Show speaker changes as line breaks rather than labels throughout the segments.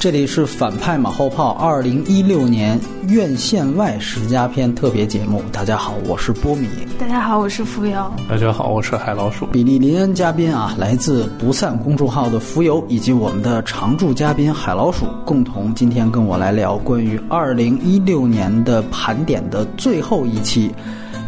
这里是反派马后炮二零一六年院线外十佳片特别节目。大家好，我是波米。
大家好，我是浮游。
大家好，我是海老鼠。
比利林恩嘉宾啊，来自不散公众号的浮游，以及我们的常驻嘉宾海老鼠，共同今天跟我来聊关于二零一六年的盘点的最后一期。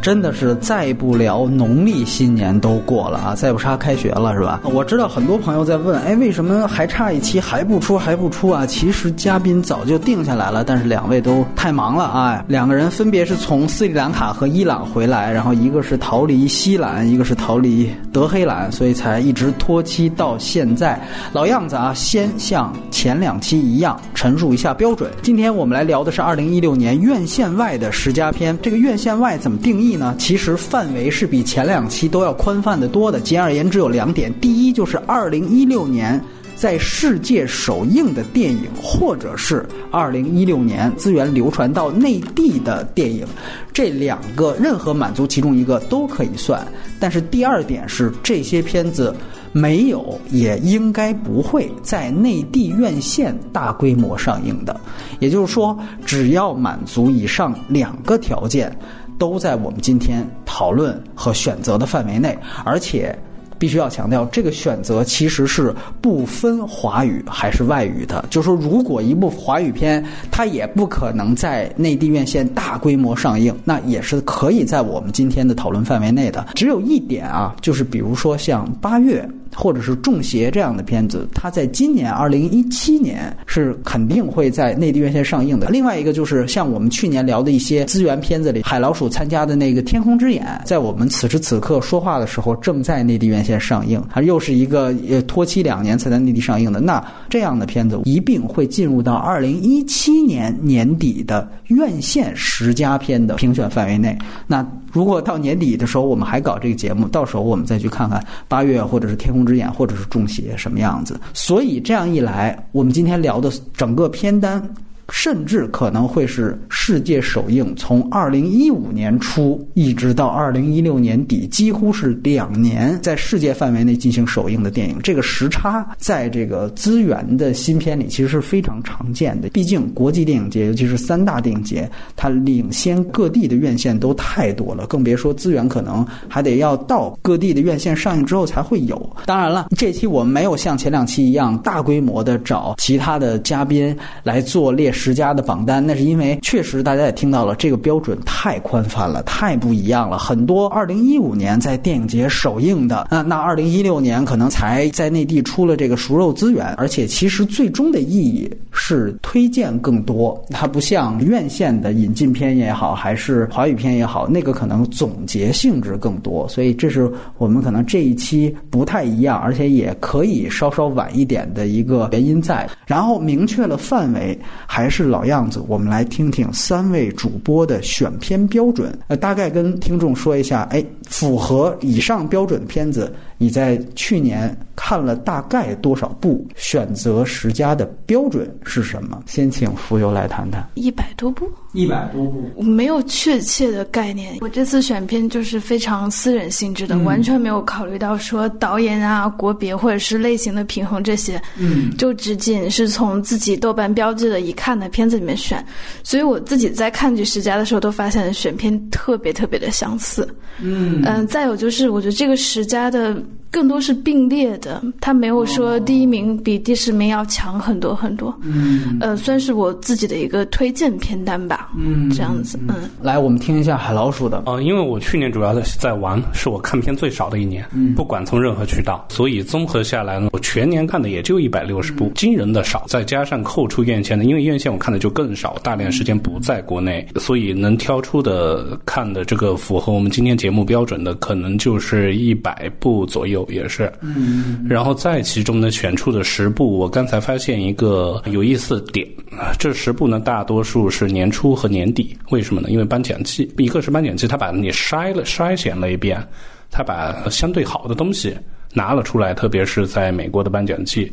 真的是再不聊农历新年都过了啊，再不差开学了是吧？我知道很多朋友在问，哎，为什么还差一期还不出还不出啊？其实嘉宾早就定下来了，但是两位都太忙了啊。两个人分别是从斯里兰卡和伊朗回来，然后一个是逃离西兰，一个是逃离德黑兰，所以才一直拖期到现在。老样子啊，先像前两期一样陈述一下标准。今天我们来聊的是二零一六年院线外的十佳片。这个院线外怎么定义？呢，其实范围是比前两期都要宽泛的多的。简而言之，有两点：第一，就是二零一六年在世界首映的电影，或者是二零一六年资源流传到内地的电影，这两个任何满足其中一个都可以算。但是第二点是，这些片子没有，也应该不会在内地院线大规模上映的。也就是说，只要满足以上两个条件。都在我们今天讨论和选择的范围内，而且必须要强调，这个选择其实是不分华语还是外语的。就是说，如果一部华语片它也不可能在内地院线大规模上映，那也是可以在我们今天的讨论范围内的。只有一点啊，就是比如说像八月。或者是《中邪》这样的片子，它在今年二零一七年是肯定会在内地院线上映的。另外一个就是像我们去年聊的一些资源片子里，海老鼠参加的那个《天空之眼》，在我们此时此刻说话的时候正在内地院线上映，它又是一个呃拖期两年才在内地上映的。那这样的片子一并会进入到二零一七年年底的院线十佳片的评选范围内。那如果到年底的时候我们还搞这个节目，到时候我们再去看看八月或者是《天空之眼》或者是《中邪》什么样子。所以这样一来，我们今天聊的整个片单。甚至可能会是世界首映，从二零一五年初一直到二零一六年底，几乎是两年在世界范围内进行首映的电影。这个时差在这个资源的新片里其实是非常常见的。毕竟国际电影节，尤其是三大电影节，它领先各地的院线都太多了，更别说资源可能还得要到各地的院线上映之后才会有。当然了，这期我们没有像前两期一样大规模的找其他的嘉宾来做列。十佳的榜单，那是因为确实大家也听到了，这个标准太宽泛了，太不一样了。很多二零一五年在电影节首映的，那那二零一六年可能才在内地出了这个熟肉资源，而且其实最终的意义是推荐更多，它不像院线的引进片也好，还是华语片也好，那个可能总结性质更多。所以这是我们可能这一期不太一样，而且也可以稍稍晚一点的一个原因在。然后明确了范围，还。还是老样子，我们来听听三位主播的选片标准。呃，大概跟听众说一下，哎，符合以上标准的片子，你在去年看了大概多少部？选择十佳的标准是什么？先请浮游来谈谈。
一百多部。
一百多部，
我没有确切的概念。我这次选片就是非常私人性质的，完全没有考虑到说导演啊、国别或者是类型的平衡这些。嗯，就只仅是从自己豆瓣标记的一看的片子里面选。所以我自己在看这十佳的时候，都发现选片特别特别的相似。嗯嗯，再有就是，我觉得这个十佳的。更多是并列的，他没有说第一名比第十名要强很多很多。嗯，呃，算是我自己的一个推荐片单吧。嗯，这样子。嗯，
来，我们听一下海老鼠的。
哦，因为我去年主要的在玩，是我看片最少的一年。嗯，不管从任何渠道，所以综合下来呢，我全年看的也就一百六十部，惊人的少。再加上扣除院线的，因为院线我看的就更少，大量时间不在国内，所以能挑出的看的这个符合我们今天节目标准的，可能就是一百部左右。也是，嗯，然后在其中呢选出的十部，我刚才发现一个有意思的点啊，这十部呢大多数是年初和年底，为什么呢？因为颁奖季，一个是颁奖季，他把你筛了筛选了一遍，他把相对好的东西拿了出来，特别是在美国的颁奖季，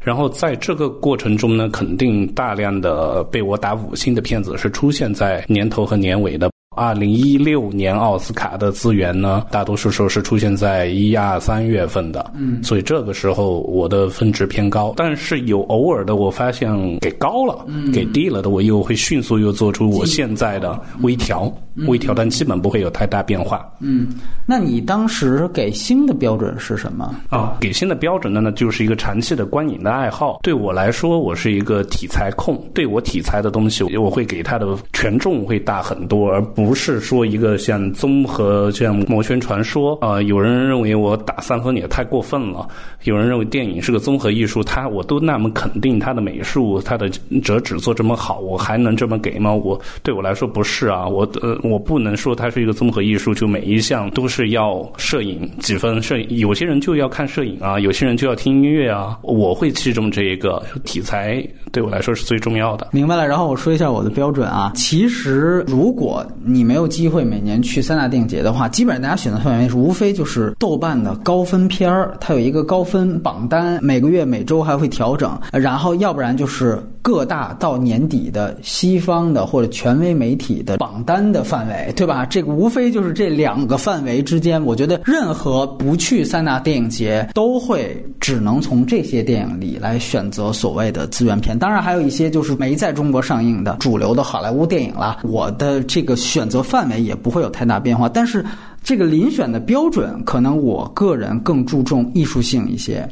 然后在这个过程中呢，肯定大量的被我打五星的片子是出现在年头和年尾的。二零一六年奥斯卡的资源呢，大多数时候是出现在一二三月份的，嗯，所以这个时候我的分值偏高。但是有偶尔的，我发现给高了，给低了的，我又会迅速又做出我现在的微调，微调，但基本不会有太大变化。
嗯，那你当时给新的标准是什么？
啊，给新的标准的，呢就是一个长期的观影的爱好。对我来说，我是一个题材控，对我题材的东西，我会给它的权重会大很多，而不。不是说一个像综合像魔圈传说啊，有人认为我打三分也太过分了，有人认为电影是个综合艺术，他我都那么肯定他的美术，他的折纸做这么好，我还能这么给吗？我对我来说不是啊，我呃我不能说它是一个综合艺术，就每一项都是要摄影几分，摄影有些人就要看摄影啊，有些人就要听音乐啊，我会器重这一个题材，对我来说是最重要的。
明白了，然后我说一下我的标准啊，其实如果。你没有机会每年去三大电影节的话，基本上大家选择范围无非就是豆瓣的高分片儿，它有一个高分榜单，每个月每周还会调整，然后要不然就是各大到年底的西方的或者权威媒体的榜单的范围，对吧？这个无非就是这两个范围之间，我觉得任何不去三大电影节都会只能从这些电影里来选择所谓的资源片，当然还有一些就是没在中国上映的主流的好莱坞电影了。我的这个。选择范围也不会有太大变化，但是这个遴选的标准，可能我个人更注重艺术性一些，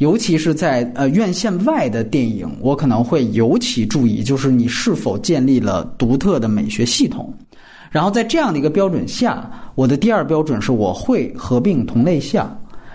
尤其是在呃院线外的电影，我可能会尤其注意，就是你是否建立了独特的美学系统。然后在这样的一个标准下，我的第二标准是我会合并同类项。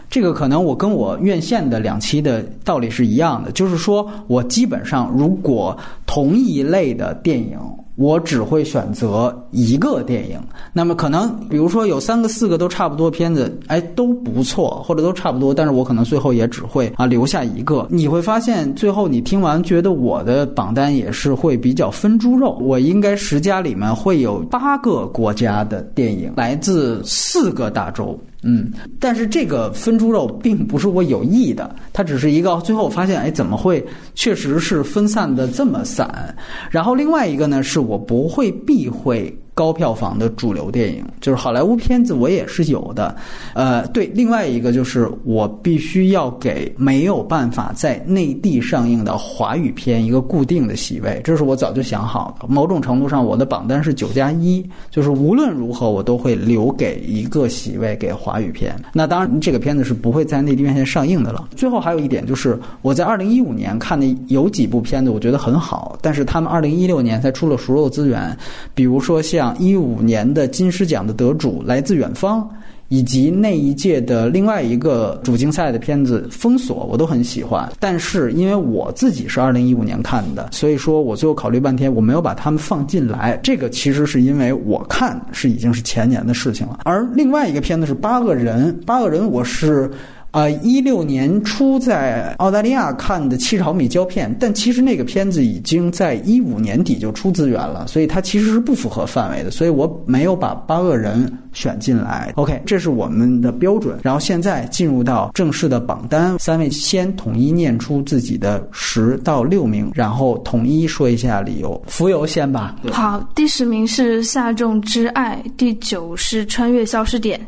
这个可能我跟我院线的两期的道理是一样的，就是说我基本上如果同一类的电影。我只会选择一个电影，那么可能比如说有三个、四个都差不多片子，哎都不错，或者都差不多，但是我可能最后也只会啊留下一个。你会发现最后你听完觉得我的榜单也是会比较分猪肉，我应该十家里面会有八个国家的电影，来自四个大洲。嗯，但是这个分猪肉并不是我有意的，它只是一个最后我发现，哎，怎么会确实是分散的这么散？然后另外一个呢，是我不会避讳。高票房的主流电影，就是好莱坞片子，我也是有的。呃，对，另外一个就是我必须要给没有办法在内地上映的华语片一个固定的席位，这是我早就想好的。某种程度上，我的榜单是九加一，就是无论如何我都会留给一个席位给华语片。那当然，这个片子是不会在内地院线上映的了。最后还有一点就是，我在二零一五年看的有几部片子，我觉得很好，但是他们二零一六年才出了熟肉资源，比如说像。一五年的金狮奖的得主来自远方，以及那一届的另外一个主竞赛的片子《封锁》，我都很喜欢。但是因为我自己是二零一五年看的，所以说我最后考虑半天，我没有把他们放进来。这个其实是因为我看是已经是前年的事情了。而另外一个片子是《八个人》，《八个人》我是。啊，一六年初在澳大利亚看的七十毫米胶片，但其实那个片子已经在一五年底就出资源了，所以它其实是不符合范围的，所以我没有把八个人选进来。OK，这是我们的标准。然后现在进入到正式的榜单，三位先统一念出自己的十到六名，然后统一说一下理由。浮游先吧。
好，第十名是夏仲之爱，第九是穿越消失点，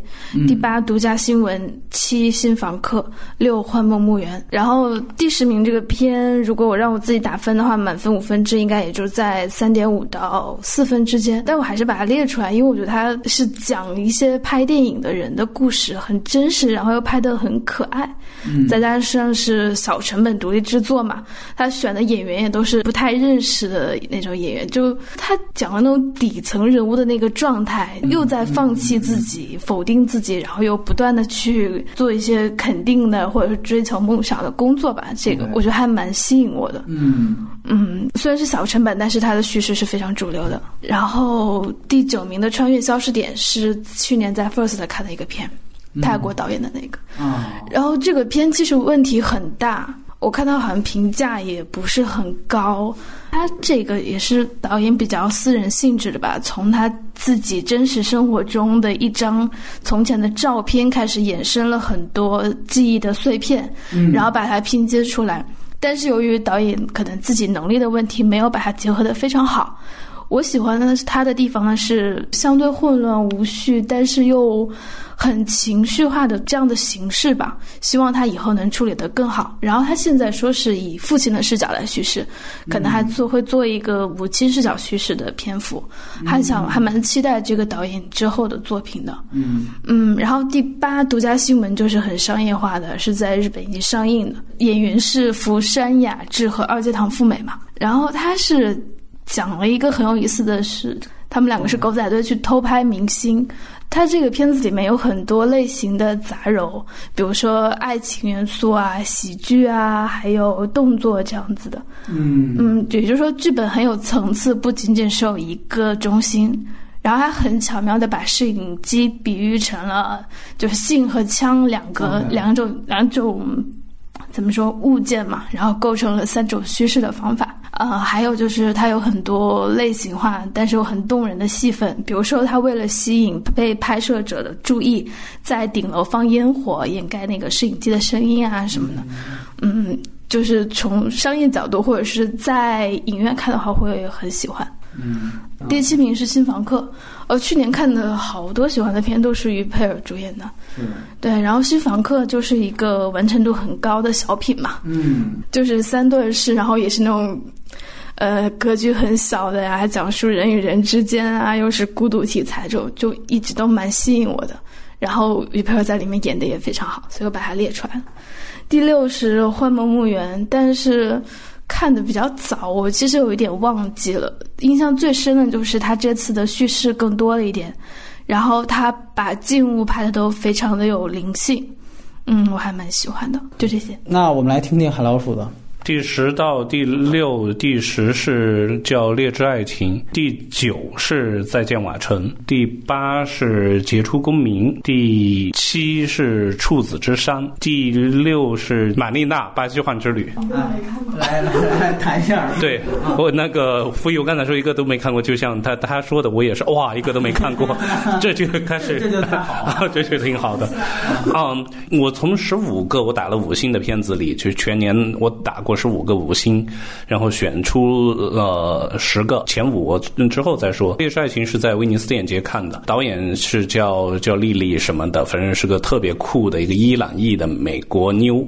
第八独家新闻，七新房。课六幻梦墓园，然后第十名这个片，如果我让我自己打分的话，满分五分制应该也就在三点五到四分之间。但我还是把它列出来，因为我觉得它是讲一些拍电影的人的故事，很真实，然后又拍得很可爱。再加上是小成本独立制作嘛，他选的演员也都是不太认识的那种演员，就他讲的那种底层人物的那个状态，又在放弃自己、否定自己，然后又不断的去做一些。肯定的，或者是追求梦想的工作吧，这个我觉得还蛮吸引我的。嗯嗯，虽然是小成本，但是它的叙事是非常主流的。然后第九名的《穿越消失点》是去年在 First 看的一个片，泰国导演的那个。啊，然后这个片其实问题很大。我看到好像评价也不是很高，他这个也是导演比较私人性质的吧，从他自己真实生活中的一张从前的照片开始，衍生了很多记忆的碎片，然后把它拼接出来。但是由于导演可能自己能力的问题，没有把它结合的非常好。我喜欢的是他的地方呢是相对混乱无序，但是又很情绪化的这样的形式吧。希望他以后能处理得更好。然后他现在说是以父亲的视角来叙事，可能还做会做一个母亲视角叙事的篇幅，还想还蛮期待这个导演之后的作品的。嗯嗯，然后第八独家新闻就是很商业化的，是在日本已经上映的，演员是福山雅治和二阶堂富美嘛。然后他是。讲了一个很有意思的事，他们两个是狗仔队去偷拍明星。他这个片子里面有很多类型的杂糅，比如说爱情元素啊、喜剧啊，还有动作这样子的。嗯嗯，也就是说剧本很有层次，不仅仅是有一个中心。然后他很巧妙的把摄影机比喻成了就是性和枪两个两种两种怎么说物件嘛，然后构成了三种叙事的方法。呃，还有就是它有很多类型化，但是又很动人的戏份。比如说，他为了吸引被拍摄者的注意，在顶楼放烟火，掩盖那个摄影机的声音啊什么的。嗯，就是从商业角度或者是在影院看的话，会很喜欢。嗯，第七名是新房客。呃，去年看的好多喜欢的片都是于佩尔主演的，对。然后新房客就是一个完成度很高的小品嘛，嗯，就是三段式，然后也是那种，呃，格局很小的呀，讲述人与人之间啊，又是孤独题材，就就一直都蛮吸引我的。然后于佩尔在里面演的也非常好，所以我把它列出来了。第六是《幻梦墓园》，但是。看的比较早，我其实有一点忘记了。印象最深的就是他这次的叙事更多了一点，然后他把静物拍的都非常的有灵性，嗯，我还蛮喜欢的。就这些。
那我们来听听海老鼠的。
第十到第六，第十是叫《劣质爱情》，第九是再见瓦城，第八是杰出公民，第七是处子之殇，第六是玛丽娜巴西幻之旅。
来来来，谈一下。
对我那个浮游刚才说一个都没看过，就像他他说的，我也是哇，一个都没看过，这就开始
这就太好，
这就挺好的。嗯，我从十五个我打了五星的片子里，就全年我打过。十五个五星，然后选出了十个前五，之后再说。《烈士爱情》是在威尼斯电影节看的，导演是叫叫丽丽什么的，反正是个特别酷的一个伊朗裔的美国妞。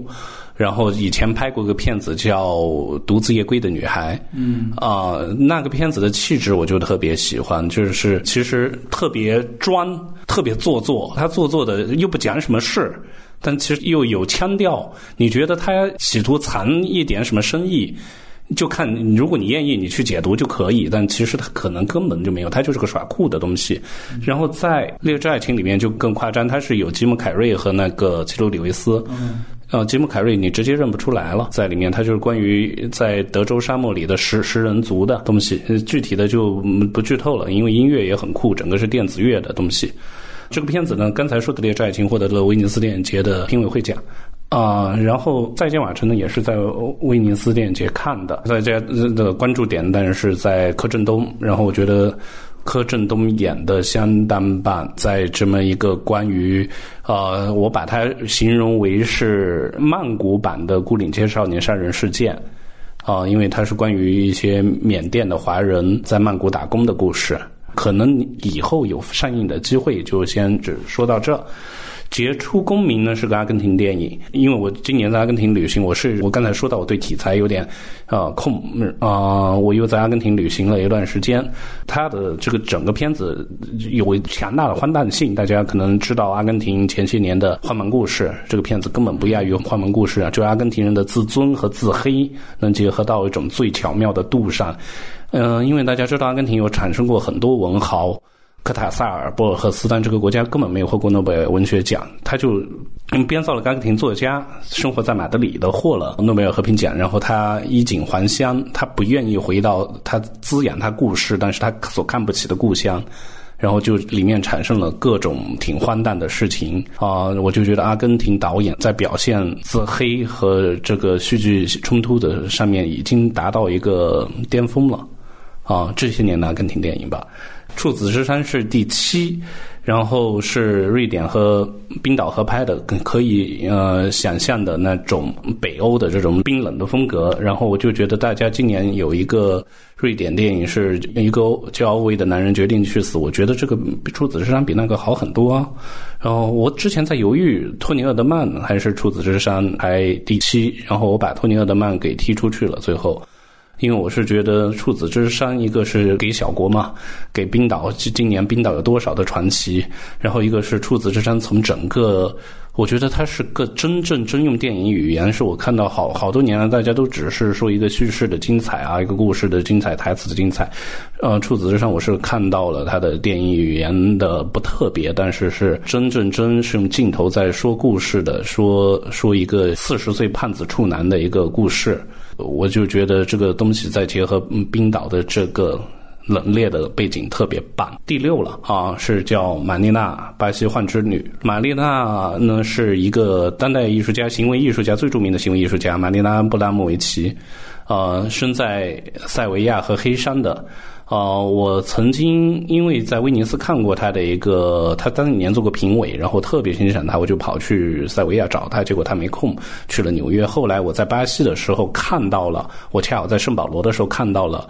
然后以前拍过个片子叫《独自夜归的女孩》，嗯啊，那个片子的气质我就特别喜欢，就是其实特别专，特别做作，他做作的又不讲什么事。但其实又有腔调，你觉得他企图藏一点什么深意？就看如果你愿意，你去解读就可以。但其实他可能根本就没有，他就是个耍酷的东西。然后在《劣质爱情》里面就更夸张，他是有吉姆·凯瑞和那个基努·里维斯。嗯。呃，吉姆·凯瑞你直接认不出来了，在里面他就是关于在德州沙漠里的食食人族的东西，具体的就不剧透了，因为音乐也很酷，整个是电子乐的东西。这个片子呢，刚才说的《劣质爱情》获得了威尼斯电影节的评委会奖，啊，然后《再见瓦城》呢，也是在威尼斯电影节看的。大家的关注点当然是在柯震东，然后我觉得柯震东演的相当棒，在这么一个关于，呃，我把它形容为是曼谷版的《孤岭街少年杀人事件》，啊，因为它是关于一些缅甸的华人在曼谷打工的故事。可能以后有上映的机会，就先只说到这。杰出公民呢是个阿根廷电影，因为我今年在阿根廷旅行，我是我刚才说到我对题材有点呃空啊，我又在阿根廷旅行了一段时间。他的这个整个片子有强大的荒诞性，大家可能知道阿根廷前些年的荒蛮故事，这个片子根本不亚于荒蛮故事啊，就阿根廷人的自尊和自黑能结合到一种最巧妙的度上。嗯，因为大家知道阿根廷有产生过很多文豪，科塔萨尔、博尔赫斯，但这个国家根本没有获过诺贝尔文学奖。他就编造了阿根廷作家生活在马德里的，获了诺贝尔和平奖。然后他衣锦还乡，他不愿意回到他滋养他故事，但是他所看不起的故乡。然后就里面产生了各种挺荒诞的事情啊！我就觉得阿根廷导演在表现自黑和这个戏剧冲突的上面已经达到一个巅峰了。啊，这些年的阿根廷电影吧，《处子之山》是第七，然后是瑞典和冰岛合拍的，可以呃想象的那种北欧的这种冰冷的风格。然后我就觉得大家今年有一个瑞典电影是一个叫欧维的男人决定去死，我觉得这个《处子之山》比那个好很多啊。然后我之前在犹豫托尼·厄德曼还是《处子之山》排第七，然后我把托尼·厄德曼给踢出去了，最后。因为我是觉得《处子之山》一个是给小国嘛，给冰岛，今年冰岛有多少的传奇？然后一个是《处子之山》，从整个，我觉得它是个真正真用电影语言，是我看到好好多年了，大家都只是说一个叙事的精彩啊，一个故事的精彩，台词的精彩。呃，《处子之山》我是看到了它的电影语言的不特别，但是是真正真是用镜头在说故事的，说说一个四十岁胖子处男的一个故事。我就觉得这个东西再结合冰岛的这个冷冽的背景特别棒。第六了啊，是叫玛丽娜·巴西幻之女。玛丽娜呢是一个当代艺术家、行为艺术家最著名的行为艺术家玛丽娜·布拉莫维奇，呃，生在塞维亚和黑山的。呃，我曾经因为在威尼斯看过他的一个，他当年做过评委，然后特别欣赏他，我就跑去塞维亚找他，结果他没空，去了纽约。后来我在巴西的时候看到了，我恰好在圣保罗的时候看到了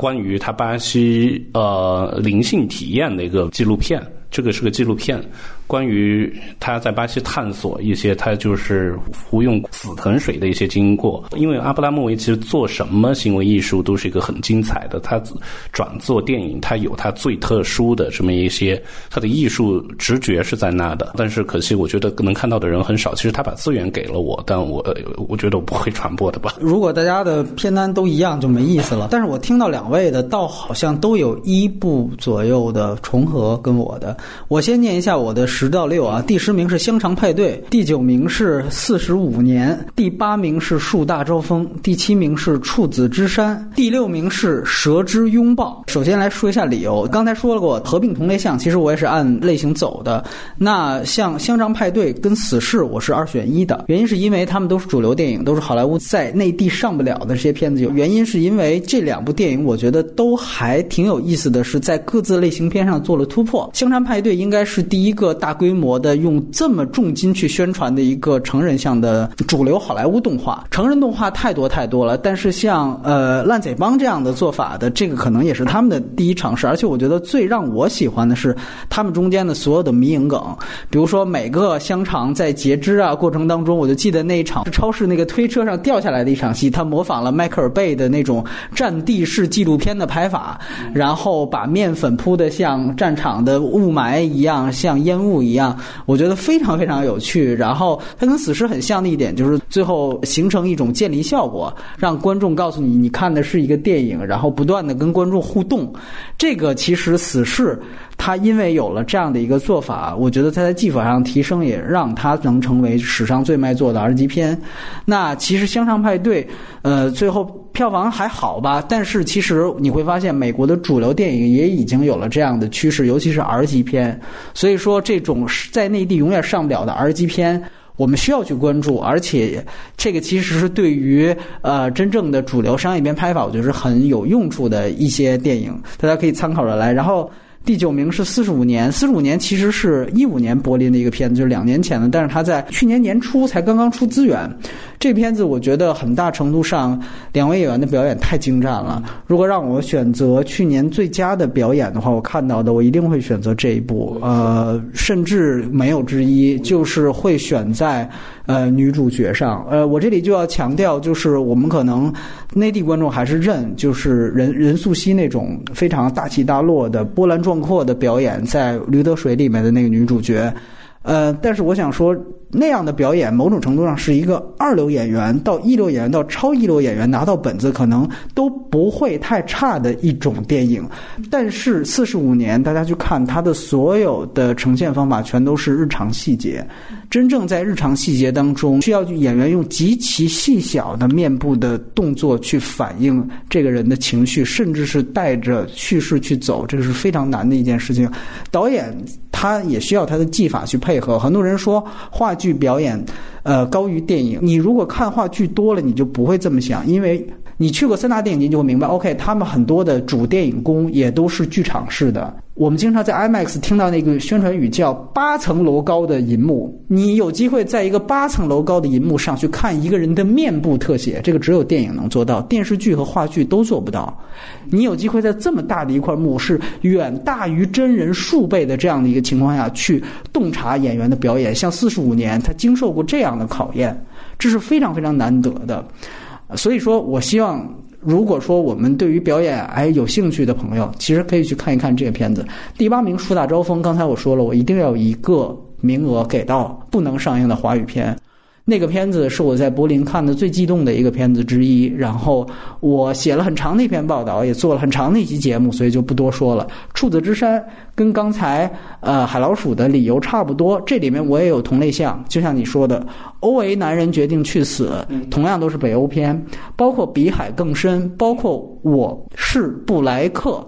关于他巴西呃灵性体验的一个纪录片，这个是个纪录片。关于他在巴西探索一些他就是服用死藤水的一些经过，因为阿布拉莫维奇做什么行为艺术都是一个很精彩的。他转做电影，他有他最特殊的这么一些，他的艺术直觉是在那的。但是可惜，我觉得能看到的人很少。其实他把资源给了我，但我我觉得我不会传播的吧。
如果大家的片单都一样就没意思了。但是我听到两位的，倒好像都有一部左右的重合跟我的。我先念一下我的。十到六啊，第十名是香肠派对，第九名是四十五年，第八名是树大招风，第七名是处子之山，第六名是蛇之拥抱。首先来说一下理由，刚才说了过合并同类项，其实我也是按类型走的。那像香肠派对跟死侍，我是二选一的，原因是因为他们都是主流电影，都是好莱坞在内地上不了的这些片子。有原因是因为这两部电影，我觉得都还挺有意思的，是在各自类型片上做了突破。香肠派对应该是第一个大。大规模的用这么重金去宣传的一个成人向的主流好莱坞动画，成人动画太多太多了。但是像呃烂嘴帮这样的做法的，这个可能也是他们的第一尝试。而且我觉得最让我喜欢的是他们中间的所有的迷影梗，比如说每个香肠在截肢啊过程当中，我就记得那一场超市那个推车上掉下来的一场戏，他模仿了迈克尔贝的那种战地式纪录片的拍法，然后把面粉铺的像战场的雾霾一样，像烟雾。不一样，我觉得非常非常有趣。然后它跟死侍很像的一点，就是最后形成一种建立效果，让观众告诉你你看的是一个电影，然后不断的跟观众互动。这个其实死侍它因为有了这样的一个做法，我觉得它在技法上提升，也让它能成为史上最卖座的 R 级片。那其实香肠派对，呃，最后。票房还好吧，但是其实你会发现，美国的主流电影也已经有了这样的趋势，尤其是 R 级片。所以说，这种在内地永远上不了的 R 级片，我们需要去关注。而且，这个其实是对于呃真正的主流商业片拍法，我觉得是很有用处的一些电影，大家可以参考着来。然后。第九名是四十五年，四十五年其实是一五年柏林的一个片子，就是两年前的，但是他在去年年初才刚刚出资源。这片子我觉得很大程度上，两位演员的表演太精湛了。如果让我选择去年最佳的表演的话，我看到的我一定会选择这一部，呃，甚至没有之一，就是会选在呃女主角上。呃，我这里就要强调，就是我们可能内地观众还是认，就是任任素汐那种非常大起大落的波澜壮。阔的表演，在《驴得水》里面的那个女主角，呃，但是我想说。那样的表演，某种程度上是一个二流演员到一流演员到超一流演员拿到本子可能都不会太差的一种电影。但是四十五年，大家去看他的所有的呈现方法，全都是日常细节。真正在日常细节当中，需要演员用极其细小的面部的动作去反映这个人的情绪，甚至是带着叙事去走，这个是非常难的一件事情。导演他也需要他的技法去配合。很多人说话。剧表演，呃，高于电影。你如果看话剧多了，你就不会这么想，因为你去过三大电影节，就会明白。OK，他们很多的主电影工也都是剧场式的。我们经常在 IMAX 听到那个宣传语叫“八层楼高的银幕”，你有机会在一个八层楼高的银幕上去看一个人的面部特写，这个只有电影能做到，电视剧和话剧都做不到。你有机会在这么大的一块幕，是远大于真人数倍的这样的一个情况下去洞察演员的表演，像四十五年他经受过这样的考验，这是非常非常难得的。所以说我希望。如果说我们对于表演哎有兴趣的朋友，其实可以去看一看这个片子。第八名《树大招风》，刚才我说了，我一定要有一个名额给到不能上映的华语片。那个片子是我在柏林看的最激动的一个片子之一，然后我写了很长的一篇报道，也做了很长的一期节目，所以就不多说了。处子之山跟刚才呃海老鼠的理由差不多，这里面我也有同类项，就像你说的，欧维男人决定去死，同样都是北欧片，包括比海更深，包括我是布莱克，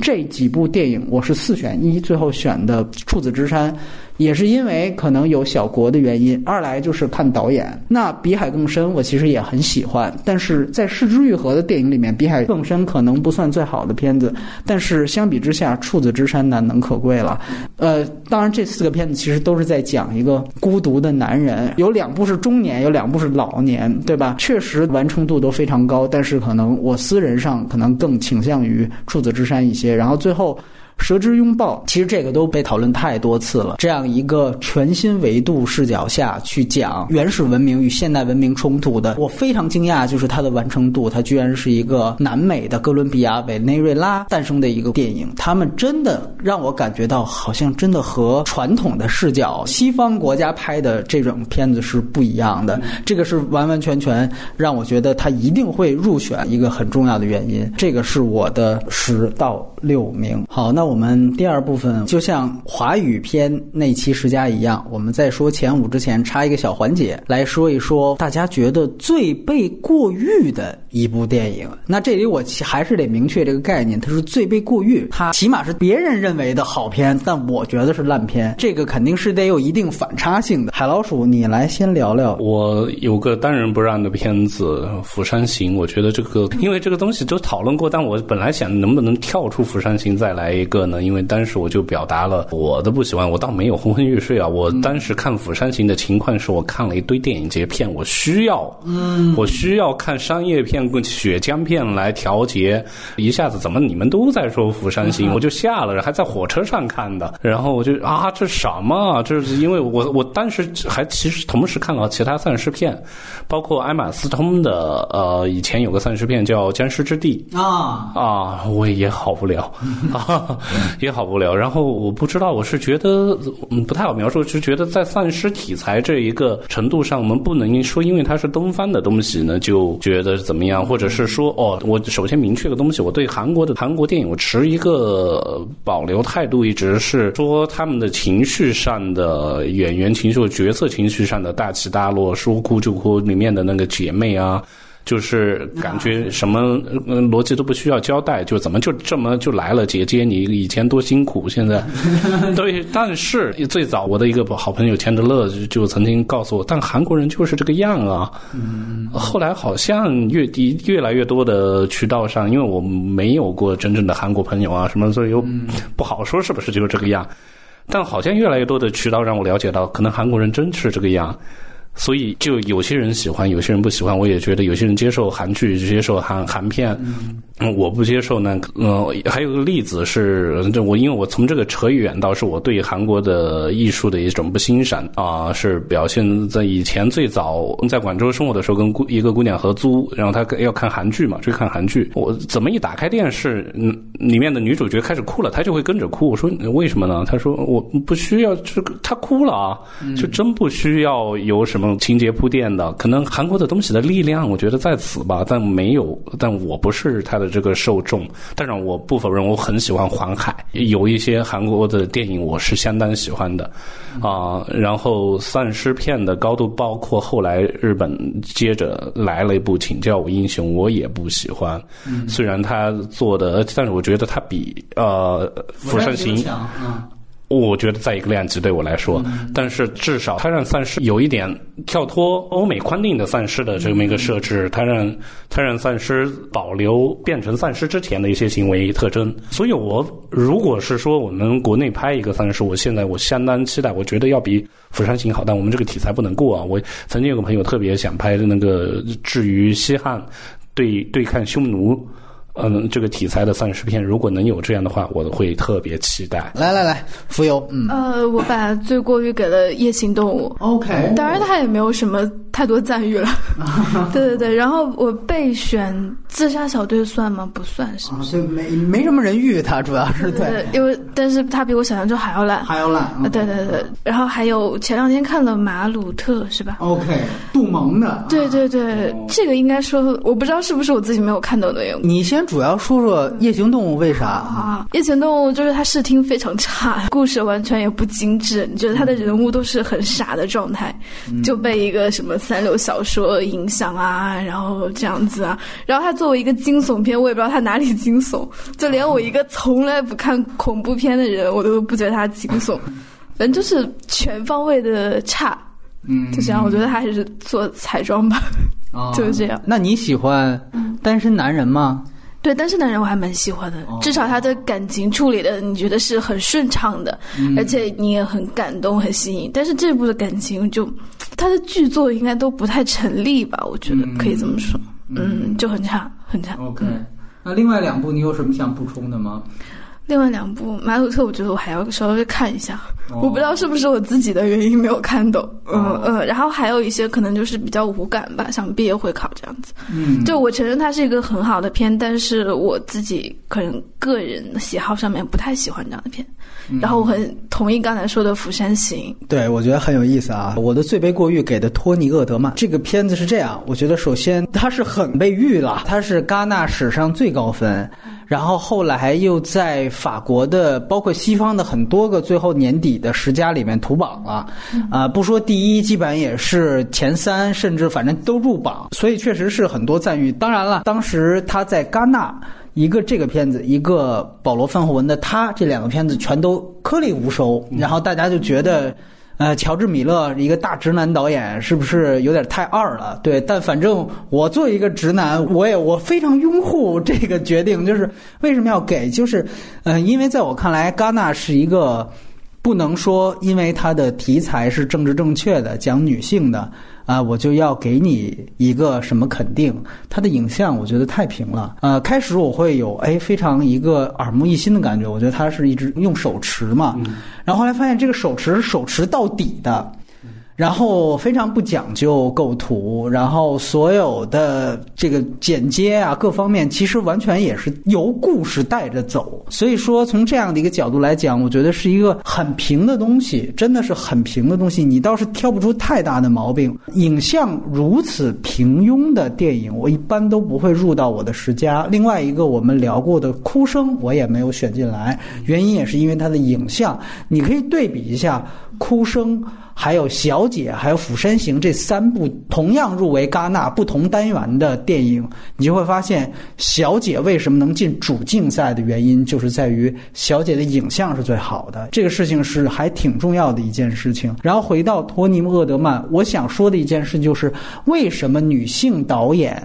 这几部电影我是四选一，最后选的处子之山。也是因为可能有小国的原因，二来就是看导演。那《比海更深》我其实也很喜欢，但是在失之愈合的电影里面，《比海更深》可能不算最好的片子，但是相比之下，《处子之山》难能可贵了。呃，当然这四个片子其实都是在讲一个孤独的男人，有两部是中年，有两部是老年，对吧？确实完成度都非常高，但是可能我私人上可能更倾向于《处子之山》一些。然后最后。蛇之拥抱，其实这个都被讨论太多次了。这样一个全新维度视角下去讲原始文明与现代文明冲突的，我非常惊讶，就是它的完成度，它居然是一个南美的哥伦比亚委内瑞拉诞生的一个电影。他们真的让我感觉到，好像真的和传统的视角西方国家拍的这种片子是不一样的。这个是完完全全让我觉得它一定会入选一个很重要的原因。这个是我的十到六名。好，那。我们第二部分就像华语片那期十佳一样，我们在说前五之前插一个小环节，来说一说大家觉得最被过誉的一部电影。那这里我还是得明确这个概念，它是最被过誉，它起码是别人认为的好片，但我觉得是烂片。这个肯定是得有一定反差性的。海老鼠，你来先聊聊。
我有个当仁不让的片子《釜山行》，我觉得这个因为这个东西都讨论过，但我本来想能不能跳出《釜山行》再来一个。呢？因为当时我就表达了我的不喜欢，我倒没有昏昏欲睡啊。我当时看《釜山行》的情况是我看了一堆电影节片，我需要，嗯，我需要看商业片跟血浆片来调节。一下子怎么你们都在说《釜山行》，我就下了，还在火车上看的。然后我就啊，这什么？这是因为我我当时还其实同时看了其他丧尸片，包括埃玛斯通的呃，以前有个丧尸片叫《僵尸之地》啊啊，我也好无聊。也好无聊，然后我不知道，我是觉得不太好描述，是觉得在丧尸题材这一个程度上，我们不能说因为它是东方的东西呢，就觉得怎么样，或者是说哦，我首先明确个东西，我对韩国的韩国电影我持一个保留态度，一直是说他们的情绪上的演员情绪、角色情绪上的大起大落，说哭就哭，里面的那个姐妹啊。就是感觉什么逻辑都不需要交代，就怎么就这么就来了？姐姐，你以前多辛苦，现在 对。但是最早我的一个好朋友钱德勒就曾经告诉我，但韩国人就是这个样啊。后来好像越低越来越多的渠道上，因为我没有过真正的韩国朋友啊什么，所以又不好说是不是就是这个样。但好像越来越多的渠道让我了解到，可能韩国人真是这个样。所以，就有些人喜欢，有些人不喜欢。我也觉得，有些人接受韩剧，接受韩韩片。嗯，我不接受呢。呃，还有个例子是，我因为我从这个扯远到是我对韩国的艺术的一种不欣赏啊，是表现在以前最早在广州生活的时候，跟姑一个姑娘合租，然后她要看韩剧嘛，追看韩剧。我怎么一打开电视，嗯，里面的女主角开始哭了，她就会跟着哭。我说为什么呢？她说我不需要，这个她哭了啊，就真不需要有什么情节铺垫的。可能韩国的东西的力量，我觉得在此吧，但没有，但我不是他的。这个受众，当然我不否认，我很喜欢黄海，有一些韩国的电影我是相当喜欢的，啊，然后丧尸片的高度，包括后来日本接着来了一部《请叫我英雄》，我也不喜欢，虽然他做的，但是我觉得他比呃《釜山行》。我觉得在一个量级对我来说，但是至少它让丧尸有一点跳脱欧美宽定的丧尸的这么一个设置，它让它让丧尸保留变成丧尸之前的一些行为特征。所以，我如果是说我们国内拍一个丧尸，我现在我相当期待，我觉得要比《釜山行》好，但我们这个题材不能过啊。我曾经有个朋友特别想拍的那个至于西汉对对抗匈奴。嗯，这个题材的丧尸片，如果能有这样的话，我会特别期待。
来来来，浮游，嗯，
呃，我把罪过于给了《夜行动物》。
OK，
当然他也没有什么太多赞誉了。对对对，然后我备选《自杀小队》算吗？不算是。
没没什么人誉他，主要是对，
因为但是他比我想象中还要烂，
还要烂。
对对对，然后还有前两天看了《马鲁特》，是吧
？OK，杜蒙的。
对对对，这个应该说，我不知道是不是我自己没有看懂的缘故。
你先。主要说说夜行动物为啥
啊？夜行动物就是它视听非常差，故事完全也不精致。你觉得它的人物都是很傻的状态，就被一个什么三流小说影响啊，然后这样子啊。然后它作为一个惊悚片，我也不知道它哪里惊悚，就连我一个从来不看恐怖片的人，我都不觉得它惊悚。反正就是全方位的差，嗯，就这样。我觉得他还是做彩妆吧，就是这样。
那你喜欢单身男人吗？
对单身男人我还蛮喜欢的，至少他的感情处理的你觉得是很顺畅的，而且你也很感动很吸引。但是这部的感情就，他的剧作应该都不太成立吧？我觉得可以这么说，嗯，就很差很差。
OK，那另外两部你有什么想补充的吗？
另外两部《马鲁特》，我觉得我还要稍微看一下，我不知道是不是我自己的原因没有看懂，嗯嗯。然后还有一些可能就是比较无感吧，像毕业会考这样子。嗯，就我承认它是一个很好的片，但是我自己可能个人喜好上面不太喜欢这样的片。然后我很同意刚才说的《釜山行》，
对我觉得很有意思啊。我的最悲过誉给的托尼·厄德曼这个片子是这样，我觉得首先它是很被誉了，它是戛纳史上最高分。然后后来又在法国的，包括西方的很多个最后年底的十佳里面图榜了，啊，不说第一，基本也是前三，甚至反正都入榜，所以确实是很多赞誉。当然了，当时他在戛纳，一个这个片子，一个保罗·范霍文的他，这两个片子全都颗粒无收，然后大家就觉得。呃，乔治·米勒一个大直男导演，是不是有点太二了？对，但反正我作为一个直男，我也我非常拥护这个决定。就是为什么要给？就是，嗯，因为在我看来，戛纳是一个不能说，因为它的题材是政治正确的，讲女性的。啊，我就要给你一个什么肯定？它的影像我觉得太平了。呃，开始我会有哎非常一个耳目一新的感觉，我觉得它是一直用手持嘛，然后后来发现这个手持是手持到底的。然后非常不讲究构图，然后所有的这个剪接啊，各方面其实完全也是由故事带着走。所以说，从这样的一个角度来讲，我觉得是一个很平的东西，真的是很平的东西，你倒是挑不出太大的毛病。影像如此平庸的电影，我一般都不会入到我的十佳。另外一个我们聊过的《哭声》，我也没有选进来，原因也是因为它的影像，你可以对比一下。哭声，还有小姐，还有釜山行这三部同样入围戛纳不同单元的电影，你就会发现，小姐为什么能进主竞赛的原因，就是在于小姐的影像是最好的。这个事情是还挺重要的一件事情。然后回到托尼·厄德曼，我想说的一件事就是，为什么女性导演？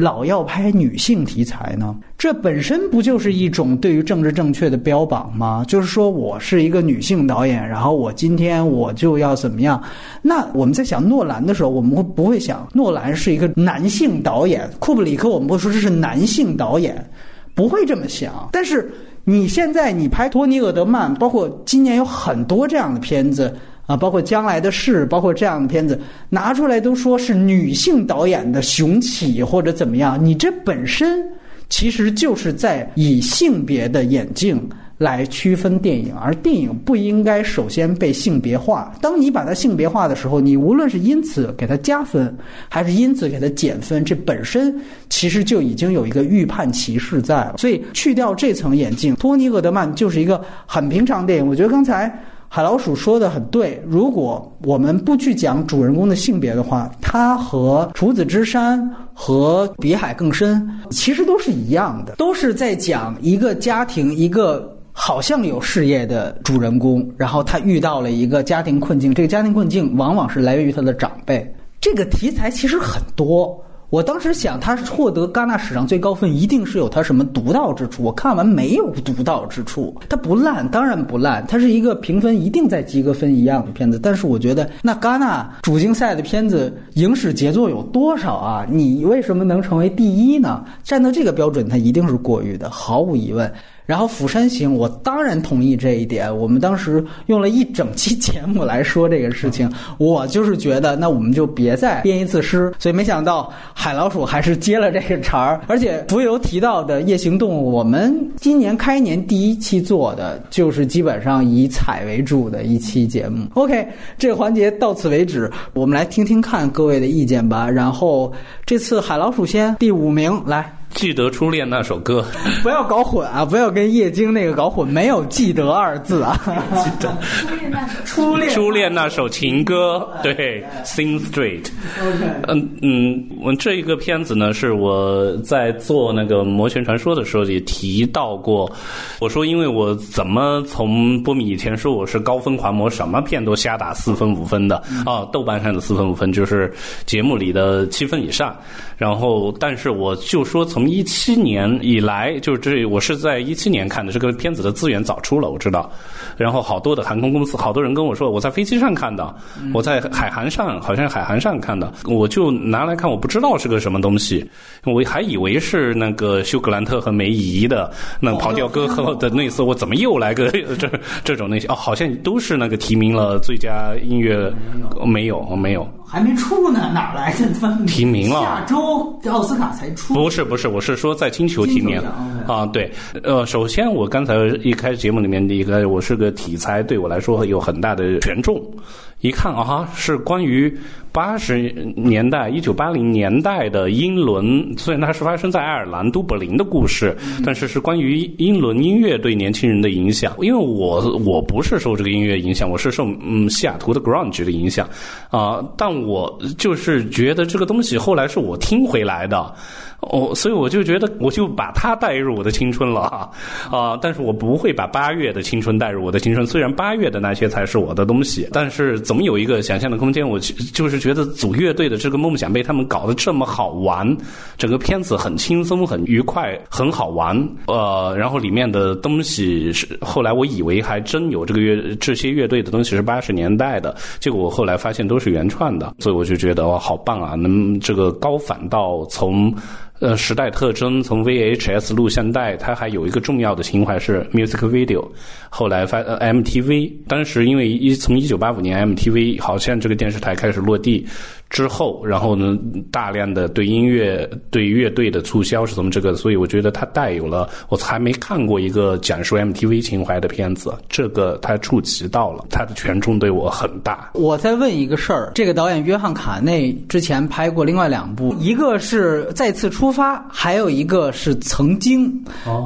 老要拍女性题材呢？这本身不就是一种对于政治正确的标榜吗？就是说我是一个女性导演，然后我今天我就要怎么样？那我们在想诺兰的时候，我们会不会想诺兰是一个男性导演？库布里克我们会说这是男性导演，不会这么想。但是你现在你拍托尼·厄德曼，包括今年有很多这样的片子。啊，包括将来的事，包括这样的片子拿出来都说是女性导演的雄起或者怎么样，你这本身其实就是在以性别的眼镜来区分电影，而电影不应该首先被性别化。当你把它性别化的时候，你无论是因此给它加分，还是因此给它减分，这本身其实就已经有一个预判歧视在了。所以去掉这层眼镜，托尼·厄德曼就是一个很平常电影。我觉得刚才。海老鼠说的很对，如果我们不去讲主人公的性别的话，他和《处子之山》和《比海更深》其实都是一样的，都是在讲一个家庭、一个好像有事业的主人公，然后他遇到了一个家庭困境，这个家庭困境往往是来源于他的长辈。这个题材其实很多。我当时想，他获得戛纳史上最高分，一定是有他什么独到之处。我看完没有独到之处，它不烂，当然不烂，它是一个评分一定在及格分一样的片子。但是我觉得，那戛纳主竞赛的片子影史杰作有多少啊？你为什么能成为第一呢？站到这个标准，它一定是过誉的，毫无疑问。然后《釜山行》，我当然同意这一点。我们当时用了一整期节目来说这个事情，我就是觉得，那我们就别再编一次诗。所以没想到海老鼠还是接了这个茬儿。而且浮游提到的《夜行动物》，我们今年开年第一期做的就是基本上以采为主的一期节目。OK，这个环节到此为止，我们来听听看各位的意见吧。然后这次海老鼠先第五名来。
记得初恋那首歌，
不要搞混啊！不要跟叶京那个搞混，没有“记得”二字啊。
记得
初恋那首
初恋
初恋那首情歌，对，Sing Street。嗯嗯，我这一个片子呢，是我在做那个《魔拳传说》的时候也提到过。我说，因为我怎么从波米以前说我是高分狂魔，什么片都瞎打四分五分的啊，豆瓣上的四分五分就是节目里的七分以上。然后，但是我就说从。从一七年以来，就是这我是在一七年看的这个片子的资源早出了，我知道。然后好多的航空公司，好多人跟我说，我在飞机上看的，我在海航上，好像海航上看的，我就拿来看，我不知道是个什么东西，我还以为是那个休格兰特和梅姨的那跑调歌后的那次，我怎么又来个 这这种那些？哦，好像都是那个提名了最佳音乐，没有，没有。
还没出呢，哪来的
提名了？
下周奥斯卡才出。
不是不是，我是说在金球提名啊。对，呃，首先我刚才一开始节目里面的一个，我是个题材，对我来说有很大的权重。一看啊，是关于八十年代、一九八零年代的英伦，虽然它是发生在爱尔兰都柏林的故事，但是是关于英伦音乐对年轻人的影响。因为我我不是受这个音乐影响，我是受嗯西雅图的 grunge 的影响啊，但我就是觉得这个东西后来是我听回来的。哦，所以我就觉得，我就把他带入我的青春了啊！啊，但是我不会把八月的青春带入我的青春。虽然八月的那些才是我的东西，但是总有一个想象的空间。我就是觉得组乐队的这个梦想被他们搞得这么好玩，整个片子很轻松、很愉快、很好玩。呃，然后里面的东西是后来我以为还真有这个乐这些乐队的东西是八十年代的，结果我后来发现都是原创的，所以我就觉得哇，好棒啊！能这个高反到从。呃，时代特征从 VHS 录像带，它还有一个重要的情怀是 music video。后来发 MTV，当时因为一从一九八五年 MTV 好像这个电视台开始落地。之后，然后呢，大量的对音乐、对乐队的促销是从这个，所以我觉得它带有了我还没看过一个讲述 MTV 情怀的片子，这个它触及到了，它的权重对我很大。
我再问一个事儿，这个导演约翰卡内之前拍过另外两部，一个是再次出发，还有一个是曾经。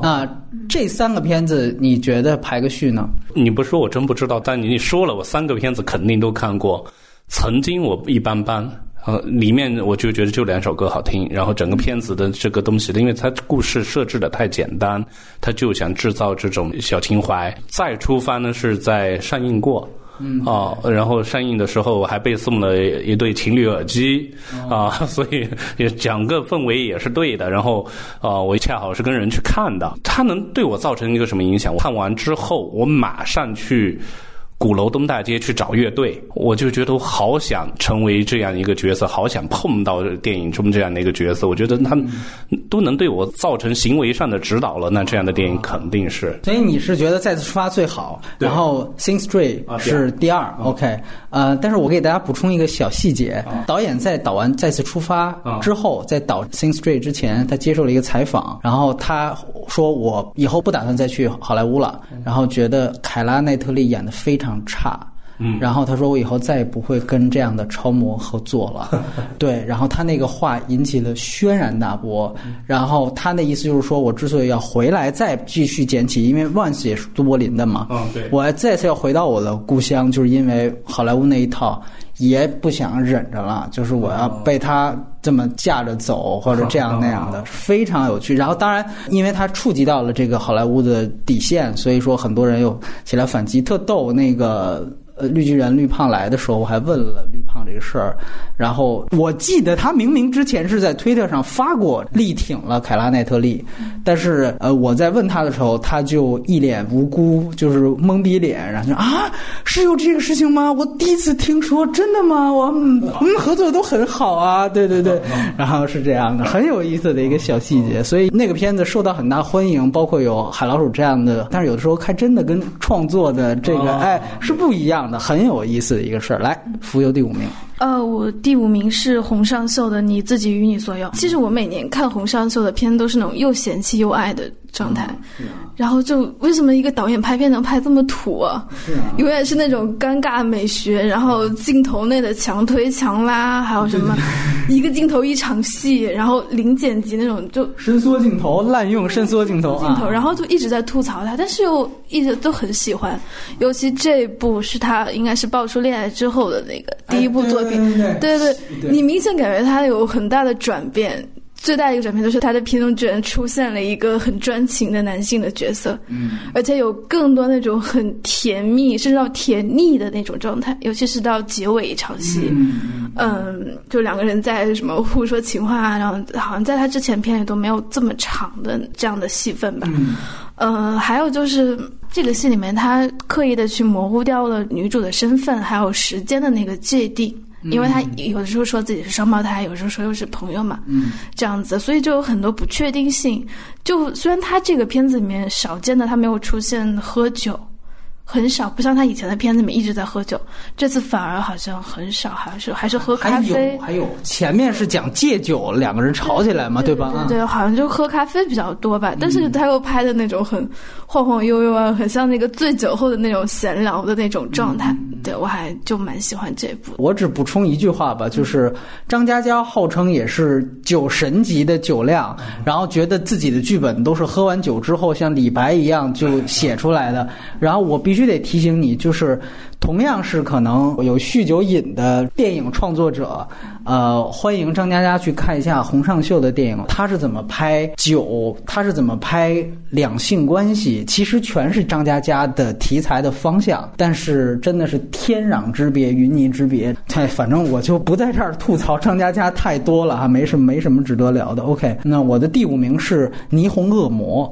啊，这三个片子你觉得排个序呢？
你不说我真不知道，但你说了，我三个片子肯定都看过。曾经我一般般，呃，里面我就觉得就两首歌好听，然后整个片子的这个东西，因为它故事设置的太简单，他就想制造这种小情怀。再出发呢是在上映过，嗯，啊，然后上映的时候我还被送了一对情侣耳机，啊，所以也整个氛围也是对的。然后啊，我恰好是跟人去看的，它能对我造成一个什么影响？看完之后，我马上去。鼓楼东大街去找乐队，我就觉得我好想成为这样一个角色，好想碰到电影中这样的一个角色。我觉得他们都能对我造成行为上的指导了，那这样的电影肯定是。
所以你是觉得再次出发最好，然后《Sing Street》是第二，OK？呃，但是我给大家补充一个小细节：导演在导完《再次出发》之后，在导《Sing Street》之前，他接受了一个采访，然后他说：“我以后不打算再去好莱坞了。”然后觉得凯拉奈特利演的非常。差，嗯，然后他说我以后再也不会跟这样的超模合作了，对，然后他那个话引起了轩然大波，然后他那意思就是说我之所以要回来再继续捡起，因为万斯也是都柏林的嘛，
嗯，对，
我再次要回到我的故乡，就是因为好莱坞那一套也不想忍着了，就是我要被他。这么架着走，或者这样那样的，非常有趣。然后当然，因为他触及到了这个好莱坞的底线，所以说很多人又起来反击，特逗。那个。呃，绿巨人绿胖来的时候，我还问了绿胖这个事儿，然后我记得他明明之前是在推特上发过力挺了凯拉奈特利，但是呃，我在问他的时候，他就一脸无辜，就是懵逼脸，然后就啊，是有这个事情吗？我第一次听说，真的吗？我我们合作都很好啊，对对对，然后是这样的，很有意思的一个小细节，所以那个片子受到很大欢迎，包括有海老鼠这样的，但是有的时候看真的跟创作的这个哎是不一样。很有意思的一个事儿，来，浮游第五名。
呃，我第五名是洪尚秀的《你自己与你所有》。其实我每年看洪尚秀的片都是那种又嫌弃又爱的状态。然后就为什么一个导演拍片能拍这么土啊？永远是那种尴尬美学，然后镜头内的强推强拉，还有什么一个镜头一场戏，然后零剪辑那种就
伸缩镜头滥用伸缩镜头
镜头，然后就一直在吐槽他，但是又一直都很喜欢。尤其这部是他应该是爆出恋爱之后的那个第一部作品，对对，你明显感觉他有很大的转变。最大的一个转变就是他的片中居然出现了一个很专情的男性的角色，嗯，而且有更多那种很甜蜜甚至到甜腻的那种状态，尤其是到结尾一场戏，嗯，就两个人在什么互说情话，啊然后好像在他之前片里都没有这么长的这样的戏份吧，嗯，还有就是这个戏里面他刻意的去模糊掉了女主的身份还有时间的那个界定。因为他有的时候说自己是双胞胎，有时候说又是朋友嘛，这样子，所以就有很多不确定性。就虽然他这个片子里面少见的他没有出现喝酒。很少，不像他以前的片子里面一直在喝酒，这次反而好像很少，还是还是喝咖
啡。还有前面是讲戒酒，两个人吵起来嘛，
对
吧？
对，好像就喝咖啡比较多吧。但是他又拍的那种很晃晃悠悠啊，很像那个醉酒后的那种闲聊的那种状态。对我还就蛮喜欢这部。
我只补充一句话吧，就是张嘉佳号称也是酒神级的酒量，然后觉得自己的剧本都是喝完酒之后像李白一样就写出来的，然后我必。必须得提醒你，就是同样是可能有酗酒瘾的电影创作者，呃，欢迎张嘉佳去看一下洪尚秀的电影，他是怎么拍酒，他是怎么拍两性关系，其实全是张嘉佳的题材的方向，但是真的是天壤之别，云泥之别。哎，反正我就不在这儿吐槽张嘉佳太多了啊，没什么没什么值得聊的。OK，那我的第五名是《霓虹恶魔》。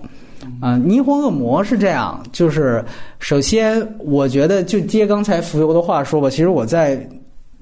啊，霓虹恶魔是这样，就是首先，我觉得就接刚才浮游的话说吧，其实我在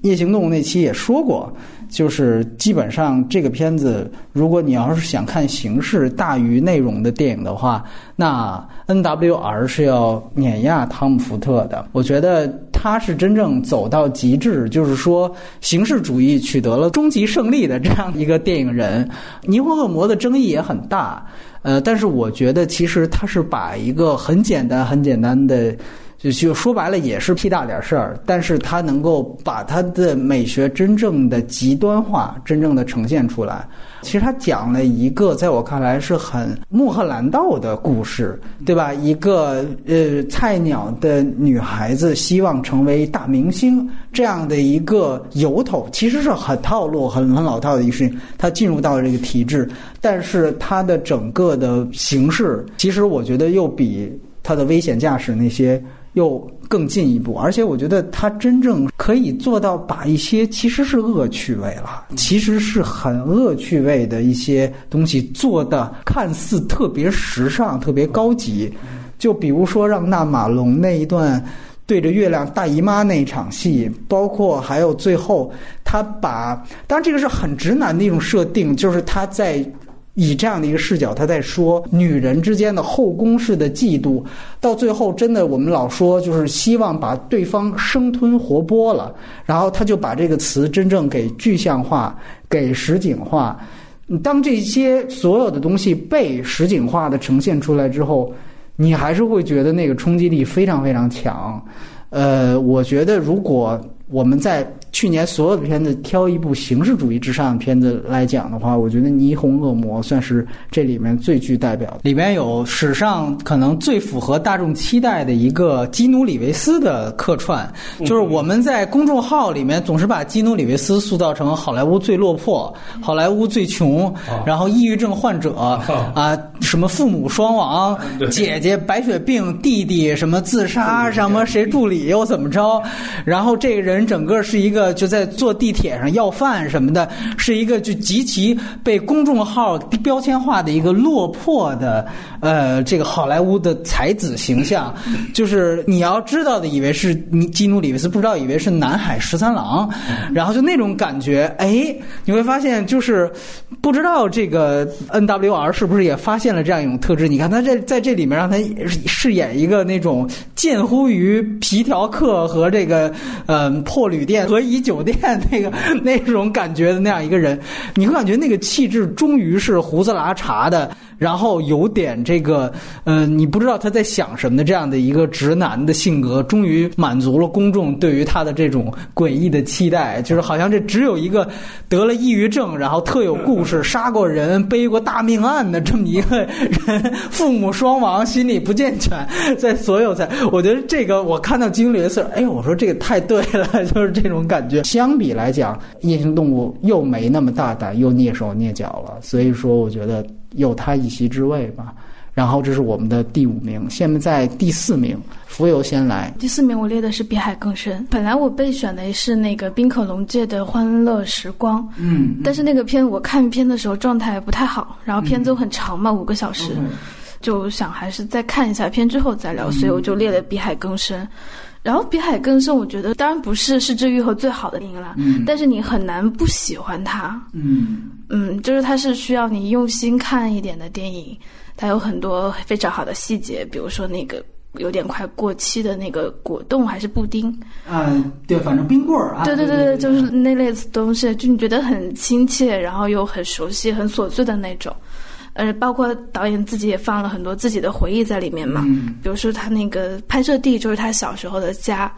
夜行动物那期也说过，就是基本上这个片子，如果你要是想看形式大于内容的电影的话，那 N W R 是要碾压汤姆福特的。我觉得他是真正走到极致，就是说形式主义取得了终极胜利的这样一个电影人。霓虹恶魔的争议也很大。呃，但是我觉得其实他是把一个很简单、很简单的，就就说白了也是屁大点事儿，但是他能够把他的美学真正的极端化，真正的呈现出来。其实他讲了一个在我看来是很穆赫兰道的故事，对吧？一个呃菜鸟的女孩子希望成为大明星这样的一个由头，其实是很套路、很很老套的一个事情。他进入到了这个体制，但是他的整个的形式，其实我觉得又比他的危险驾驶那些。又更进一步，而且我觉得他真正可以做到把一些其实是恶趣味了，其实是很恶趣味的一些东西做的看似特别时尚、特别高级。就比如说让纳马龙那一段对着月亮大姨妈那一场戏，包括还有最后他把，当然这个是很直男的一种设定，就是他在。以这样的一个视角，他在说女人之间的后宫式的嫉妒，到最后真的我们老说就是希望把对方生吞活剥了，然后他就把这个词真正给具象化、给实景化。当这些所有的东西被实景化的呈现出来之后，你还是会觉得那个冲击力非常非常强。呃，我觉得如果我们在去年所有的片子挑一部形式主义之上的片子来讲的话，我觉得《霓虹恶魔》算是这里面最具代表。里面有史上可能最符合大众期待的一个基努里维斯的客串，就是我们在公众号里面总是把基努里维斯塑造成好莱坞最落魄、好莱坞最穷，然后抑郁症患者啊，什么父母双亡，姐姐白血病，弟弟什么自杀，什么谁助理又怎么着，然后这个人整个是一个就在坐地铁上要饭什么的，是一个就极其被公众号标签化的一个落魄的呃这个好莱坞的才子形象，就是你要知道的以为是你基努里维斯，不知道以为是南海十三郎，然后就那种感觉，哎，你会发现就是不知道这个 NWR 是不是也发现了这样一种特质？你看他在在这里面让他饰演一个那种近乎于皮条客和这个嗯破旅店和乙酒店 那个那种感觉的那样一个人，你会感觉那个气质终于是胡子拉碴的。然后有点这个，呃，你不知道他在想什么的这样的一个直男的性格，终于满足了公众对于他的这种诡异的期待，就是好像这只有一个得了抑郁症，然后特有故事、杀过人、背过大命案的这么一个人，父母双亡、心理不健全，在所有在，我觉得这个我看到金灵的哎，我说这个太对了，就是这种感觉。相比来讲，夜行动物又没那么大胆，又蹑手蹑脚了，所以说我觉得。有他一席之位吧，然后这是我们的第五名，现在第四名，浮游先来。
第四名我列的是《比海更深》，本来我备选的是那个冰可龙界的欢乐时光，
嗯，
但是那个片我看片的时候状态不太好，然后片子又很长嘛，五个小时，就想还是再看一下片之后再聊，所以我就列了《比海更深》。然后《比海更深》，我觉得当然不是是治愈和最好的电影了，嗯，但是你很难不喜欢它，
嗯。
嗯，就是它是需要你用心看一点的电影，它有很多非常好的细节，比如说那个有点快过期的那个果冻还是布丁，
嗯，对，反正冰棍儿啊，
对对对对，就是那类东西，就你觉得很亲切，然后又很熟悉、很琐碎的那种。呃，包括导演自己也放了很多自己的回忆在里面嘛，比如说他那个拍摄地就是他小时候的家，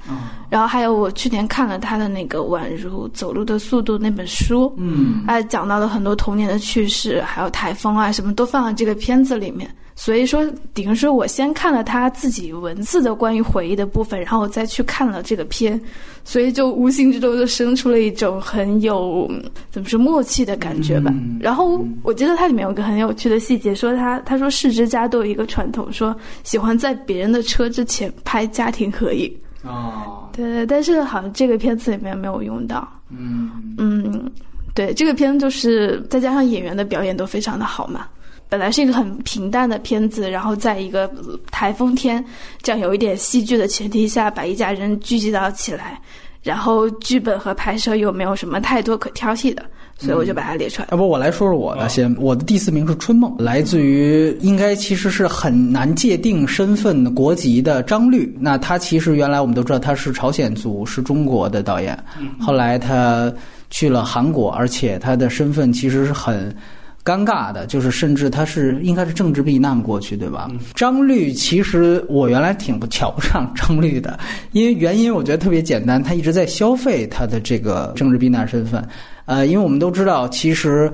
然后还有我去年看了他的那个《宛如走路的速度》那本书，
嗯，
哎，讲到了很多童年的趣事，还有台风啊，什么都放在这个片子里面。所以说，等于说我先看了他自己文字的关于回忆的部分，然后我再去看了这个片，所以就无形之中就生出了一种很有怎么说默契的感觉吧。然后我记得它里面有个很有趣的细节，说他他说世之家都有一个传统，说喜欢在别人的车之前拍家庭合影。
哦，
对对，但是好像这个片子里面没有用到。
嗯
嗯，对，这个片就是再加上演员的表演都非常的好嘛。本来是一个很平淡的片子，然后在一个台风天，这样有一点戏剧的前提下，把一家人聚集到起来，然后剧本和拍摄又没有什么太多可挑剔的，所以我就把它列出来。
要不我来说说我的先，我的第四名是《春梦》，来自于应该其实是很难界定身份国籍的张律。那他其实原来我们都知道他是朝鲜族，是中国的导演，后来他去了韩国，而且他的身份其实是很。尴尬的就是，甚至他是应该是政治避难过去，对吧？张律其实我原来挺不瞧不上张律的，因为原因我觉得特别简单，他一直在消费他的这个政治避难身份。呃，因为我们都知道，其实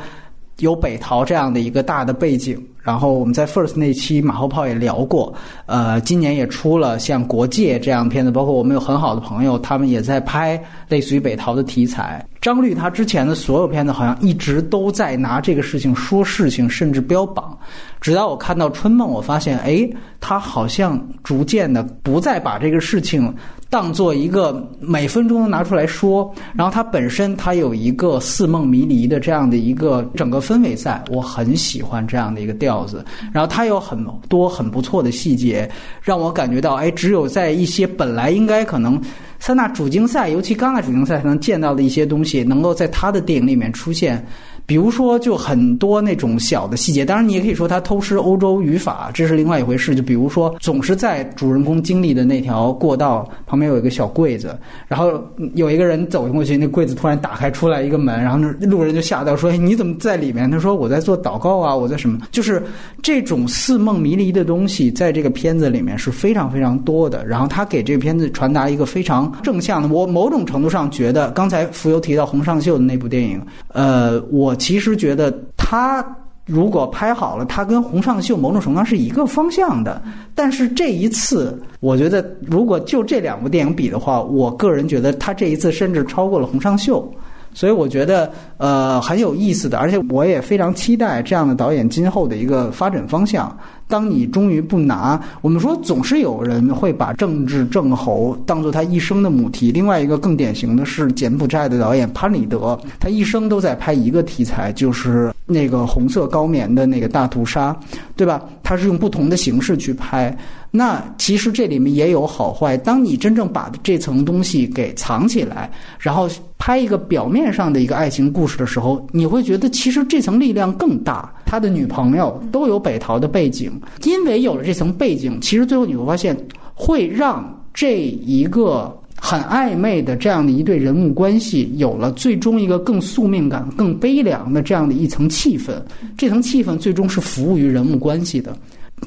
有北逃这样的一个大的背景。然后我们在 First 那期马后炮也聊过，呃，今年也出了像《国界》这样的片子，包括我们有很好的朋友，他们也在拍类似于北逃的题材。张律他之前的所有片子好像一直都在拿这个事情说事情，甚至标榜。直到我看到《春梦》，我发现，哎，他好像逐渐的不再把这个事情当做一个每分钟都拿出来说。然后他本身他有一个似梦迷离的这样的一个整个氛围，在我很喜欢这样的一个调子。然后他有很多很不错的细节，让我感觉到，哎，只有在一些本来应该可能三大主竞赛，尤其戛纳主竞赛才能见到的一些东西，能够在他的电影里面出现。比如说，就很多那种小的细节，当然你也可以说他偷师欧洲语法，这是另外一回事。就比如说，总是在主人公经历的那条过道旁边有一个小柜子，然后有一个人走过去，那柜子突然打开出来一个门，然后那路人就吓到说：“哎，你怎么在里面？”他说：“我在做祷告啊，我在什么？”就是这种似梦迷离的东西，在这个片子里面是非常非常多的。然后他给这个片子传达一个非常正向的。我某种程度上觉得，刚才浮游提到洪尚秀的那部电影，呃，我。其实觉得他如果拍好了，他跟洪尚秀某种程度上是一个方向的。但是这一次，我觉得如果就这两部电影比的话，我个人觉得他这一次甚至超过了洪尚秀。所以我觉得呃很有意思的，而且我也非常期待这样的导演今后的一个发展方向。当你终于不拿，我们说总是有人会把政治正侯当做他一生的母题。另外一个更典型的是柬埔寨的导演潘里德，他一生都在拍一个题材，就是那个红色高棉的那个大屠杀，对吧？他是用不同的形式去拍。那其实这里面也有好坏。当你真正把这层东西给藏起来，然后拍一个表面上的一个爱情故事的时候，你会觉得其实这层力量更大。他的女朋友都有北逃的背景。因为有了这层背景，其实最后你会发现，会让这一个很暧昧的这样的一对人物关系，有了最终一个更宿命感、更悲凉的这样的一层气氛。这层气氛最终是服务于人物关系的。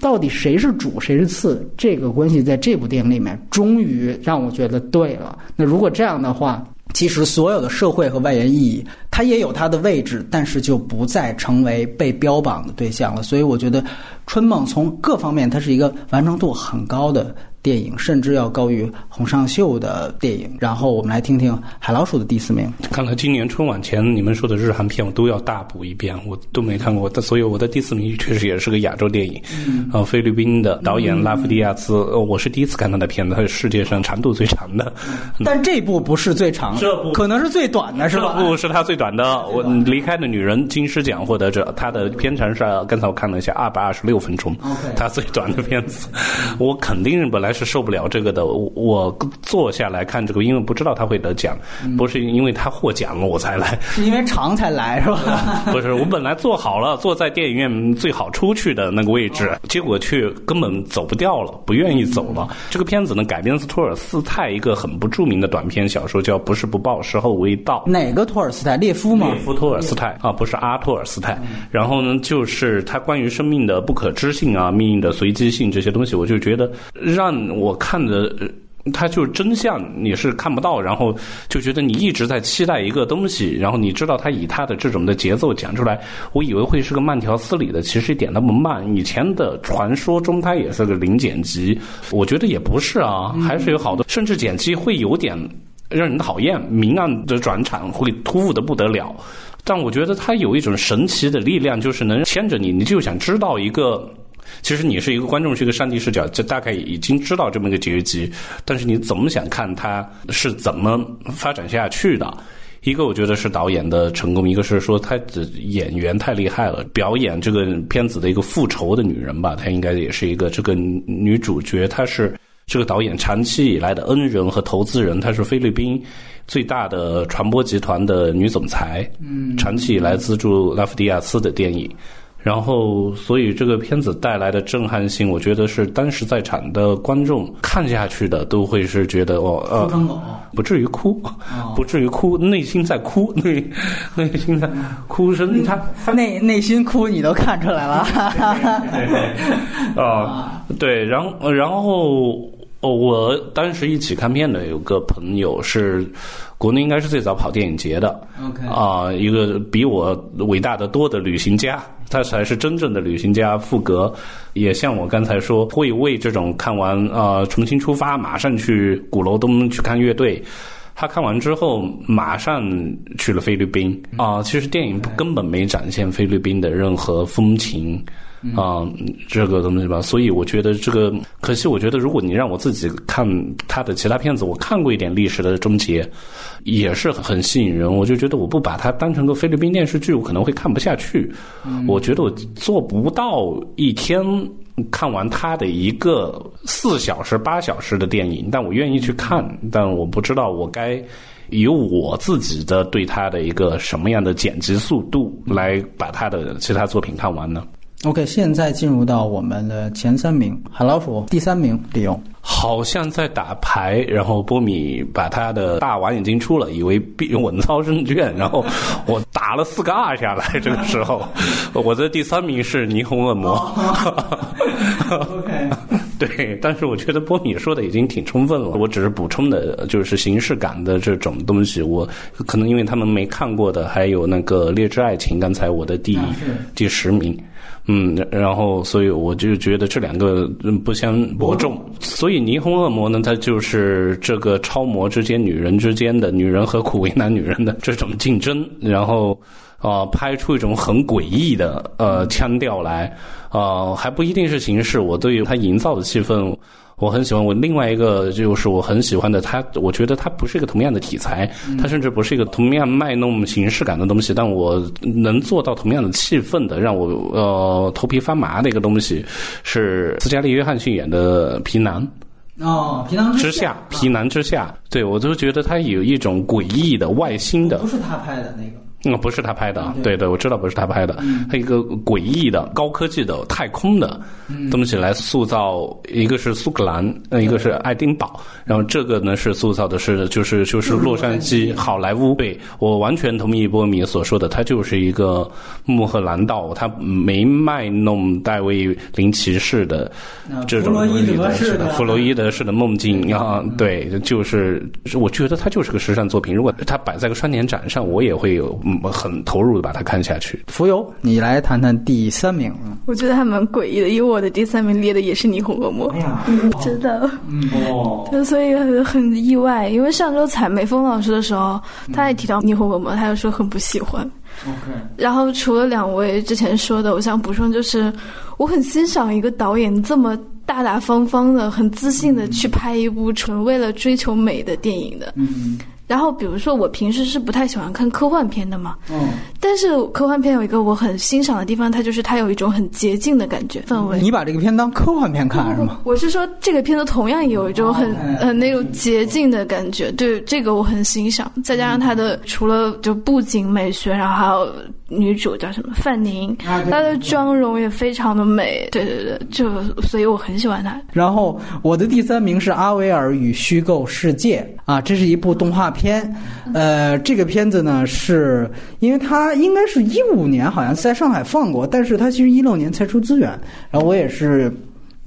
到底谁是主，谁是次？这个关系在这部电影里面，终于让我觉得对了。那如果这样的话，其实所有的社会和外延意义，它也有它的位置，但是就不再成为被标榜的对象了。所以我觉得，《春梦》从各方面，它是一个完成度很高的。电影甚至要高于洪尚秀的电影。然后我们来听听海老鼠的第四名。
看来今年春晚前你们说的日韩片，我都要大补一遍，我都没看过。所以我的第四名确实也是个亚洲电影，呃，菲律宾的导演拉夫迪亚兹，我是第一次看他的片子，他是世界上长度最长的。
但这部不是最长，
这部
可能是最短的，是吧？
这部是他最短的。我离开的女人金狮奖获得者，他的片长是刚才我看了一下，二百二十六分钟。他最短的片子，我肯定本来。是受不了这个的。我坐下来看这个，因为不知道他会得奖，不是因为他获奖了我才来，
是因为长才来是吧？
不是，我本来坐好了，坐在电影院最好出去的那个位置，结果却根本走不掉了，不愿意走了。这个片子呢，改编自托尔斯泰一个很不著名的短篇小说，叫《不是不报，时候未到》。
哪个托尔斯泰？列夫吗？
列夫托尔斯泰啊，不是阿托尔斯泰。然后呢，就是他关于生命的不可知性啊，命运的随机性这些东西，我就觉得让。我看的，他就真相你是看不到，然后就觉得你一直在期待一个东西，然后你知道他以他的这种的节奏讲出来，我以为会是个慢条斯理的，其实一点都不慢。以前的传说中，它也是个零剪辑，我觉得也不是啊，还是有好多，甚至剪辑会有点让人讨厌，明暗的转场会突兀的不得了。但我觉得它有一种神奇的力量，就是能牵着你，你就想知道一个。其实你是一个观众，是一个上帝视角，就大概已经知道这么一个结局，但是你怎么想看它是怎么发展下去的？一个我觉得是导演的成功，一个是说他的演员太厉害了，表演这个片子的一个复仇的女人吧，她应该也是一个这个女主角，她是这个导演长期以来的恩人和投资人，她是菲律宾最大的传播集团的女总裁，嗯，长期以来资助拉夫迪亚斯的电影。然后，所以这个片子带来的震撼性，我觉得是当时在场的观众看下去的都会是觉得哦，呃，不至于哭，不至于哭，内心在哭，内内心在哭声，他
内内心哭，你都看出来了，
啊，对，然后然后哦我当时一起看片的有个朋友是。国内应该是最早跑电影节的，啊，一个比我伟大的多的旅行家，他才是真正的旅行家。富格也像我刚才说，会为这种看完啊重新出发，马上去鼓楼东去看乐队。他看完之后，马上去了菲律宾啊。其实电影根本没展现菲律宾的任何风情。啊，这个东西吧，所以我觉得这个可惜。我觉得如果你让我自己看他的其他片子，我看过一点历史的终结，也是很吸引人。我就觉得我不把它当成个菲律宾电视剧，我可能会看不下去。我觉得我做不到一天看完他的一个四小时、八小时的电影，但我愿意去看，但我不知道我该。以我自己的对他的一个什么样的剪辑速度来把他的其他作品看完呢？
OK，现在进入到我们的前三名，海老鼠第三名，李勇。
好像在打牌，然后波米把他的大碗已经出了，以为必稳操胜券，然后 我打了四个二下来。这个时候，我的第三名是霓虹恶魔。
OK，
对，但是我觉得波米说的已经挺充分了，我只是补充的，就是形式感的这种东西。我可能因为他们没看过的，还有那个《劣质爱情》，刚才我的第、第十名。嗯，然后所以我就觉得这两个不相伯仲，所以霓虹恶魔呢，它就是这个超模之间、女人之间的女人何苦为难女人的这种竞争，然后啊拍出一种很诡异的呃腔调来，啊还不一定是形式，我对于它营造的气氛。我很喜欢。我另外一个就是我很喜欢的，它我觉得它不是一个同样的题材，它甚至不是一个同样卖弄形式感的东西，但我能做到同样的气氛的，让我呃头皮发麻的一个东西，是斯嘉丽·约翰逊演的《皮囊》。
哦，皮囊
之下，皮囊之下，对我就觉得它有一种诡异的、外星的
不，是他拍的那个。
嗯，不是他拍的，对。对，我知道不是他拍的，他一个诡异的、高科技的、太空的东西来塑造，一个是苏格兰，呃，一个是爱丁堡，然后这个呢是塑造的是就是就是洛杉矶好莱坞。对我完全同意波米所说的，他就是一个穆赫兰道，他没卖弄戴维林奇式的这种
弗洛伊德式的
弗洛伊德式的梦境啊，对，就是我觉得它就是个时尚作品。如果它摆在个双年展上，我也会有嗯很投入的把它看下去。
浮游，你来谈谈第三名。嗯
我觉得还蛮诡异的，因为我的第三名列的也是霓虹恶魔。
哎呀，
真的，
哦，
对，所以很很意外。因为上周采美峰老师的时候，他也提到霓虹恶魔，他就说很不喜欢。
OK，
然后除了两位之前说的，我想补充就是，我很欣赏一个导演这么大大方方的、很自信的去拍一部纯为了追求美的电影的。
嗯
然后比如说我平时是不太喜欢看科幻片的嘛，
嗯，
但是科幻片有一个我很欣赏的地方，它就是它有一种很洁净的感觉氛围。
你把这个片当科幻片看是吗？
我是说，这个片子同样有一种很很那种洁净的感觉，对这个我很欣赏。再加上它的除了就布景美学，然后还有女主叫什么范宁，她的妆容也非常的美，对对对，就所以我很喜欢她。
然后我的第三名是《阿维尔与虚构世界》啊，这是一部动画片。片呃，这个片子呢，是因为它应该是一五年好像在上海放过，但是它其实一六年才出资源，然后我也是。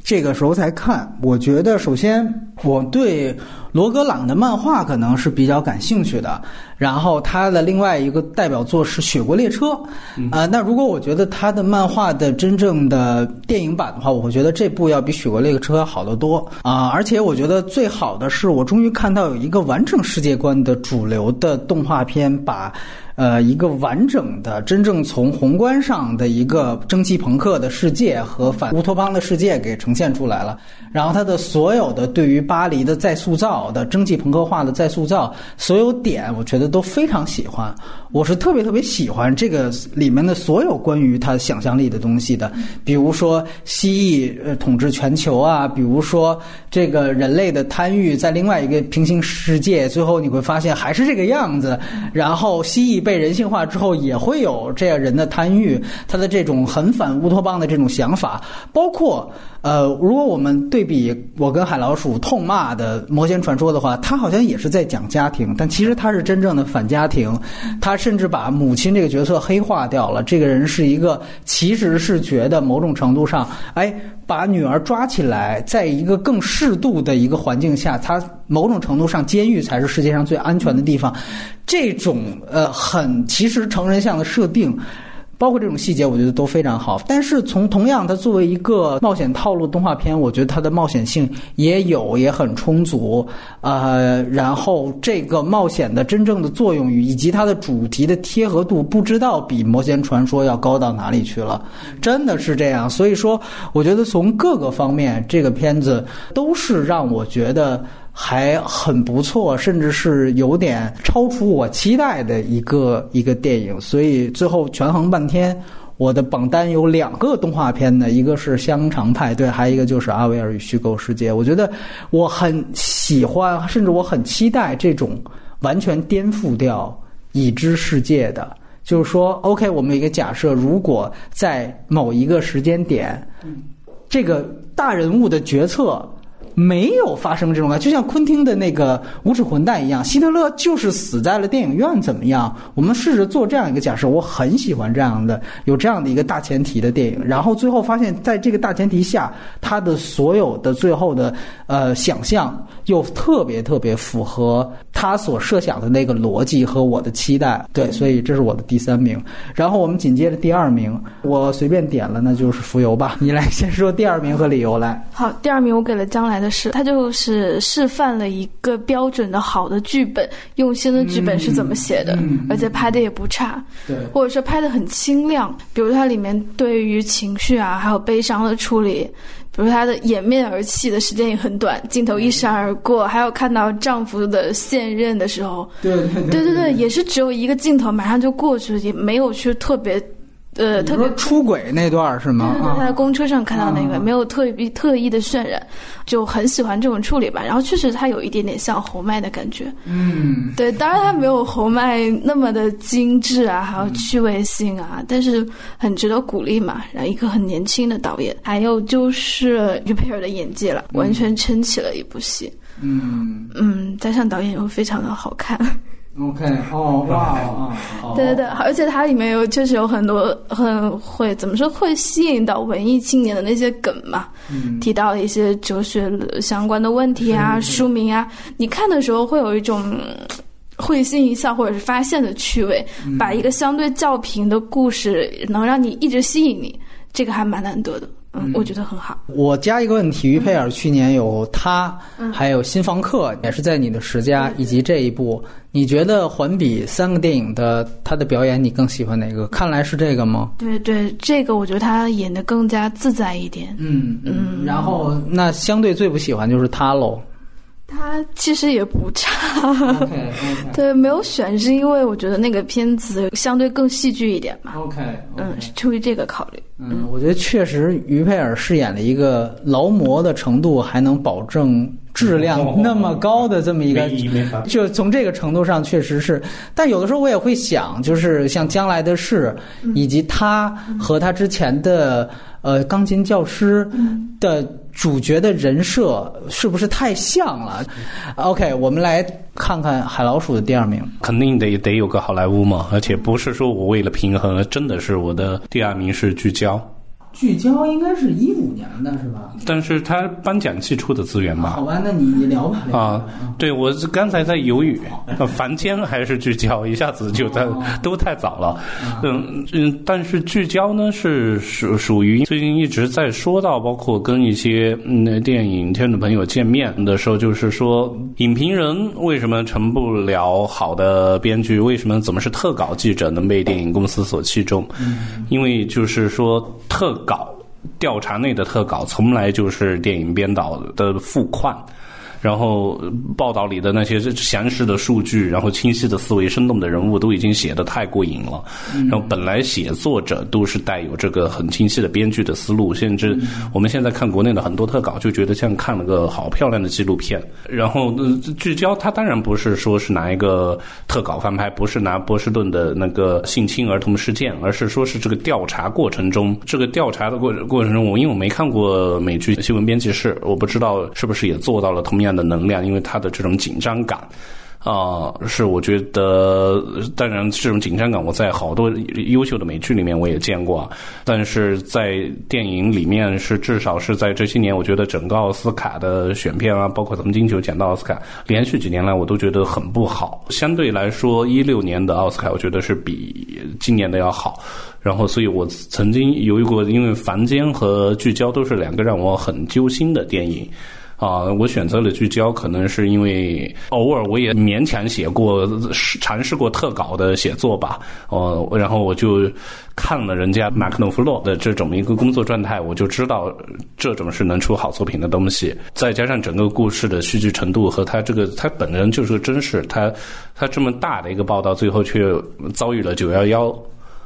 这个时候才看，我觉得首先我对罗格朗的漫画可能是比较感兴趣的，然后他的另外一个代表作是《雪国列车》，啊、那如果我觉得他的漫画的真正的电影版的话，我会觉得这部要比《雪国列车》要好得多啊、而且我觉得最好的是我终于看到有一个完整世界观的主流的动画片把。呃，一个完整的、真正从宏观上的一个蒸汽朋克的世界和反乌托邦的世界给呈现出来了。然后它的所有的对于巴黎的再塑造的蒸汽朋克化的再塑造，所有点我觉得都非常喜欢。我是特别特别喜欢这个里面的所有关于他想象力的东西的，比如说蜥蜴呃统治全球啊，比如说这个人类的贪欲在另外一个平行世界，最后你会发现还是这个样子。然后蜥蜴被人性化之后，也会有这样人的贪欲，他的这种很反乌托邦的这种想法，包括呃，如果我们对比我跟海老鼠痛骂的《魔仙传说》的话，他好像也是在讲家庭，但其实他是真正的反家庭，他甚至把母亲这个角色黑化掉了。这个人是一个其实是觉得某种程度上，哎，把女儿抓起来，在一个更适度的一个环境下，他某种程度上，监狱才是世界上最安全的地方。这种呃很其实成人向的设定。包括这种细节，我觉得都非常好。但是从同样，它作为一个冒险套路动画片，我觉得它的冒险性也有，也很充足。呃，然后这个冒险的真正的作用与以及它的主题的贴合度，不知道比《魔仙传说》要高到哪里去了。真的是这样。所以说，我觉得从各个方面，这个片子都是让我觉得。还很不错，甚至是有点超出我期待的一个一个电影，所以最后权衡半天，我的榜单有两个动画片呢，一个是《香肠派对》，还有一个就是《阿维尔与虚构世界》。我觉得我很喜欢，甚至我很期待这种完全颠覆掉已知世界的。就是说，OK，我们一个假设，如果在某一个时间点，这个大人物的决策。没有发生这种感，就像昆汀的那个无耻混蛋一样，希特勒就是死在了电影院，怎么样？我们试着做这样一个假设，我很喜欢这样的有这样的一个大前提的电影，然后最后发现，在这个大前提下，他的所有的最后的呃想象又特别特别符合他所设想的那个逻辑和我的期待，对，所以这是我的第三名。然后我们紧接着第二名，我随便点了，那就是《浮游》吧。你来先说第二名和理由来。
好，第二名我给了将来的。是，他就是示范了一个标准的好的剧本，用心的剧本是怎么写的，而且拍的也不差，
对，
或者说拍的很清亮。比如它里面对于情绪啊，还有悲伤的处理，比如她的掩面而泣的时间也很短，镜头一闪而过，还有看到丈夫的现任的时候，
对对
对对对，也是只有一个镜头，马上就过去了，也没有去特别。呃，特别
出轨那段是吗？
对对对，他在公车上看到那个，没有特意特意的渲染，就很喜欢这种处理吧。然后确实他有一点点像侯麦的感觉，
嗯，
对，当然他没有侯麦那么的精致啊，还有趣味性啊，但是很值得鼓励嘛。然后一个很年轻的导演，还有就是于佩尔的演技了，完全撑起了一部戏。
嗯
嗯，加上导演又非常的好看。
OK，哦，哇，
对对对，而且它里面有确实有很多很会怎么说会吸引到文艺青年的那些梗嘛，嗯。提到一些哲学相关的问题啊、书名啊，你看的时候会有一种会心一笑或者是发现的趣味，把一个相对较平的故事能让你一直吸引你，这个还蛮难得的。嗯，我觉得很好。
我加一个问题，于佩尔去年有他，还有新房客，也是在你的十佳，以及这一部，你觉得环比三个电影的他的表演，你更喜欢哪个？看来是这个吗？
对对，这个我觉得他演的更加自在一点。
嗯嗯，然后那相对最不喜欢就是他喽。
他其实也不差，对，没有选是因为我觉得那个片子相对更戏剧一点嘛。
OK，
嗯，出于这个考虑。
嗯，我觉得确实于佩尔饰演的一个劳模的程度还能保证质量那么高的这么一个，就从这个程度上确实是。但有的时候我也会想，就是像将来的事，以及他和他之前的呃钢琴教师的。主角的人设是不是太像了？OK，我们来看看海老鼠的第二名。
肯定得得有个好莱坞嘛，而且不是说我为了平衡，真的是我的第二名是聚焦。
聚焦应该是一五年的是吧？
但是他颁奖季出的资源吧？
好吧，那你你聊吧。
啊，对我刚才在犹豫，凡间还是聚焦，一下子就在都太早了。嗯嗯，但是聚焦呢是属属于最近一直在说到，包括跟一些嗯电影圈的朋友见面的时候，就是说影评人为什么成不了好的编剧？为什么怎么是特稿记者能被电影公司所器重？因为就是说特。稿调查内的特稿从来就是电影编导的付款。然后报道里的那些详实的数据，然后清晰的思维、生动的人物，都已经写的太过瘾了。然后本来写作者都是带有这个很清晰的编剧的思路，甚至我们现在看国内的很多特稿，就觉得像看了个好漂亮的纪录片。然后聚焦，它当然不是说是拿一个特稿翻拍，不是拿波士顿的那个性侵儿童事件，而是说是这个调查过程中，这个调查的过过程中，我因为我没看过美剧《新闻编辑室》，我不知道是不是也做到了同样。的能量，因为他的这种紧张感，啊，是我觉得，当然这种紧张感，我在好多优秀的美剧里面我也见过，但是在电影里面是至少是在这些年，我觉得整个奥斯卡的选片啊，包括咱们金球奖的奥斯卡，连续几年来我都觉得很不好。相对来说，一六年的奥斯卡，我觉得是比今年的要好。然后，所以我曾经犹豫过，因为《凡间》和《聚焦》都是两个让我很揪心的电影。啊，我选择了聚焦，可能是因为偶尔我也勉强写过、尝试过特稿的写作吧。哦，然后我就看了人家马克诺夫洛的这种一个工作状态，我就知道这种是能出好作品的东西。再加上整个故事的戏剧程度和他这个他本人就是个真实，他他这么大的一个报道，最后却遭遇了九幺幺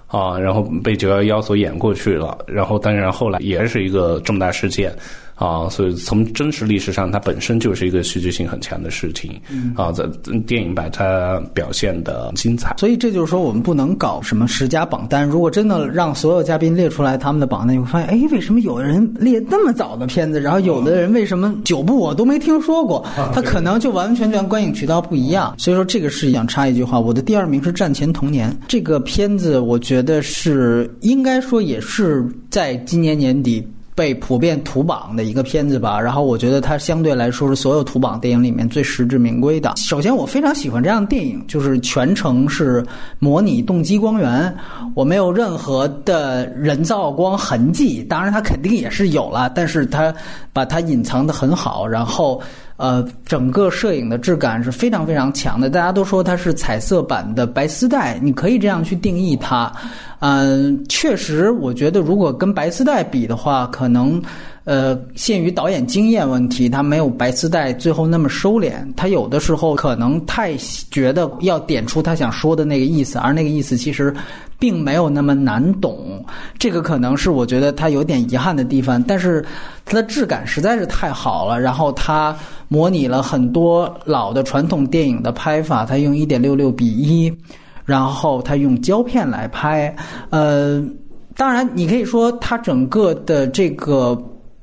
啊，然后被九幺幺所掩过去了。然后当然后来也是一个重大事件。啊，所以从真实历史上，它本身就是一个戏剧性很强的事情啊，在电影把它表现的精彩。
所以这就是说，我们不能搞什么十佳榜单。如果真的让所有嘉宾列出来他们的榜单，你会发现，哎，为什么有的人列那么早的片子，然后有的人为什么九部我都没听说过？他可能就完完全全观影渠道不一样。所以说，这个是想插一句话，我的第二名是《战前童年》这个片子，我觉得是应该说也是在今年年底。被普遍图榜的一个片子吧，然后我觉得它相对来说是所有图榜电影里面最实至名归的。首先，我非常喜欢这样的电影，就是全程是模拟动机光源，我没有任何的人造光痕迹。当然，它肯定也是有了，但是它把它隐藏的很好，然后。呃，整个摄影的质感是非常非常强的。大家都说它是彩色版的白丝带，你可以这样去定义它。嗯，确实，我觉得如果跟白丝带比的话，可能。呃，限于导演经验问题，他没有白丝带最后那么收敛。他有的时候可能太觉得要点出他想说的那个意思，而那个意思其实并没有那么难懂。这个可能是我觉得他有点遗憾的地方。但是它的质感实在是太好了，然后他模拟了很多老的传统电影的拍法，他用一点六六比一，然后他用胶片来拍。呃，当然你可以说他整个的这个。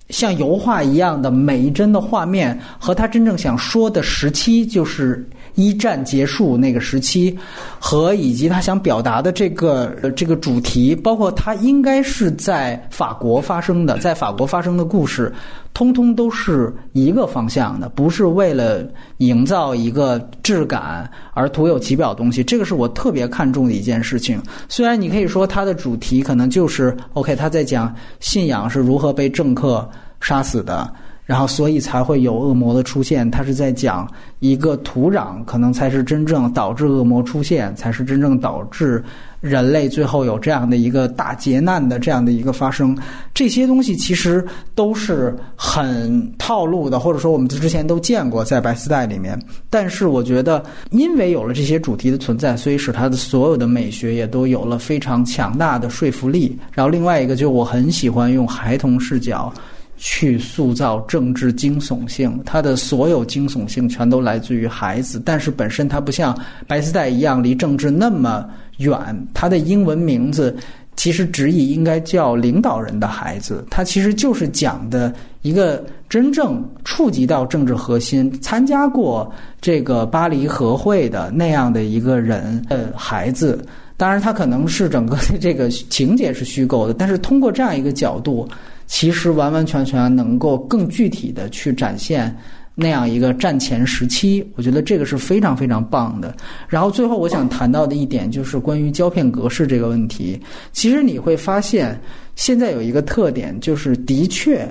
像油画一样的每一帧的画面，和他真正想说的时期，就是一战结束那个时期，和以及他想表达的这个这个主题，包括他应该是在法国发生的，在法国发生的故事，通通都是一个方向的，不是为了营造一个质感而徒有其表的东西。这个是我特别看重的一件事情。虽然你可以说它的主题可能就是 OK，他在讲信仰是如何被政客。杀死的，然后所以才会有恶魔的出现。他是在讲一个土壤，可能才是真正导致恶魔出现，才是真正导致人类最后有这样的一个大劫难的这样的一个发生。这些东西其实都是很套路的，或者说我们之前都见过在白丝带里面。但是我觉得，因为有了这些主题的存在，所以使它的所有的美学也都有了非常强大的说服力。然后另外一个，就我很喜欢用孩童视角。去塑造政治惊悚性，它的所有惊悚性全都来自于孩子，但是本身它不像白丝带一样离政治那么远。它的英文名字其实直译应该叫“领导人的孩子”，它其实就是讲的一个真正触及到政治核心、参加过这个巴黎和会的那样的一个人的孩子。当然，他可能是整个的这个情节是虚构的，但是通过这样一个角度。其实完完全全能够更具体的去展现那样一个战前时期，我觉得这个是非常非常棒的。然后最后我想谈到的一点就是关于胶片格式这个问题。其实你会发现，现在有一个特点，就是的确，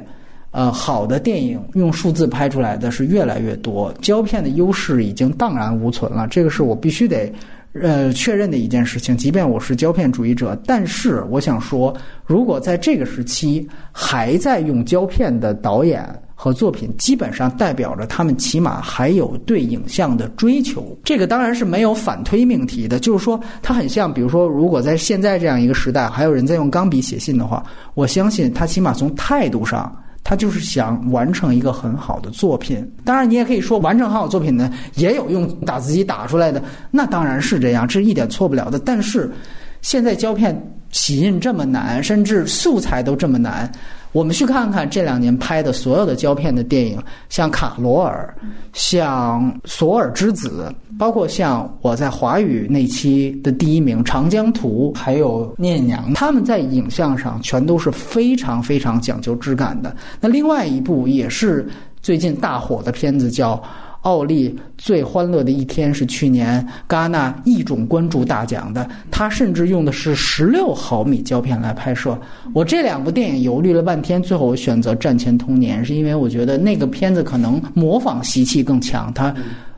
呃，好的电影用数字拍出来的是越来越多，胶片的优势已经荡然无存了。这个是我必须得。呃，确认的一件事情，即便我是胶片主义者，但是我想说，如果在这个时期还在用胶片的导演和作品，基本上代表着他们起码还有对影像的追求。这个当然是没有反推命题的，就是说，它很像，比如说，如果在现在这样一个时代，还有人在用钢笔写信的话，我相信他起码从态度上。他就是想完成一个很好的作品，当然你也可以说完成很好作品呢，也有用打字机打出来的，那当然是这样，这是一点错不了的。但是现在胶片洗印这么难，甚至素材都这么难。我们去看看这两年拍的所有的胶片的电影，像《卡罗尔》，像《索尔之子》，包括像我在华语那期的第一名《长江图》，还有《聂娘》，他们在影像上全都是非常非常讲究质感的。那另外一部也是最近大火的片子叫。奥利最欢乐的一天是去年戛纳一种关注大奖的，他甚至用的是十六毫米胶片来拍摄。我这两部电影犹豫了半天，最后我选择《战前童年》，是因为我觉得那个片子可能模仿习气更强，它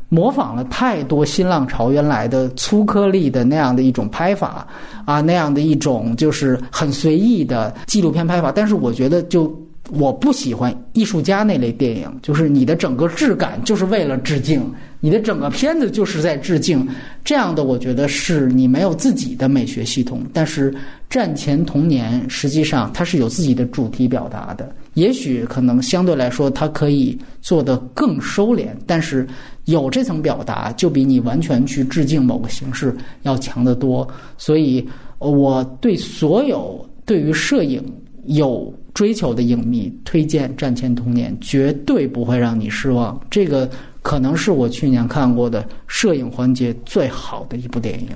模仿了太多新浪潮原来的粗颗粒的那样的一种拍法啊，那样的一种就是很随意的纪录片拍法。但是我觉得就。我不喜欢艺术家那类电影，就是你的整个质感就是为了致敬，你的整个片子就是在致敬，这样的我觉得是你没有自己的美学系统。但是《战前童年》实际上它是有自己的主题表达的，也许可能相对来说它可以做得更收敛，但是有这层表达就比你完全去致敬某个形式要强得多。所以我对所有对于摄影有追求的影迷推荐《战前童年》，绝对不会让你失望。这个可能是我去年看过的摄影环节最好的一部电影。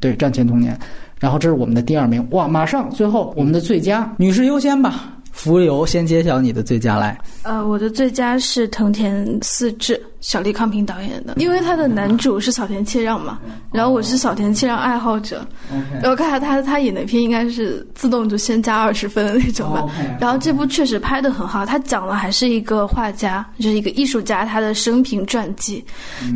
对，《战前童年》，然后这是我们的第二名。哇，马上最后我们的最佳女士优先吧，浮游先揭晓你的最佳来。
呃，我的最佳是藤田四治。小栗康平导演的，因为他的男主是小田切让嘛，然后我是小田切让爱好者，然后看他他演的片应该是自动就先加二十分的那种吧。然后这部确实拍的很好，他讲的还是一个画家，就是一个艺术家他的生平传记，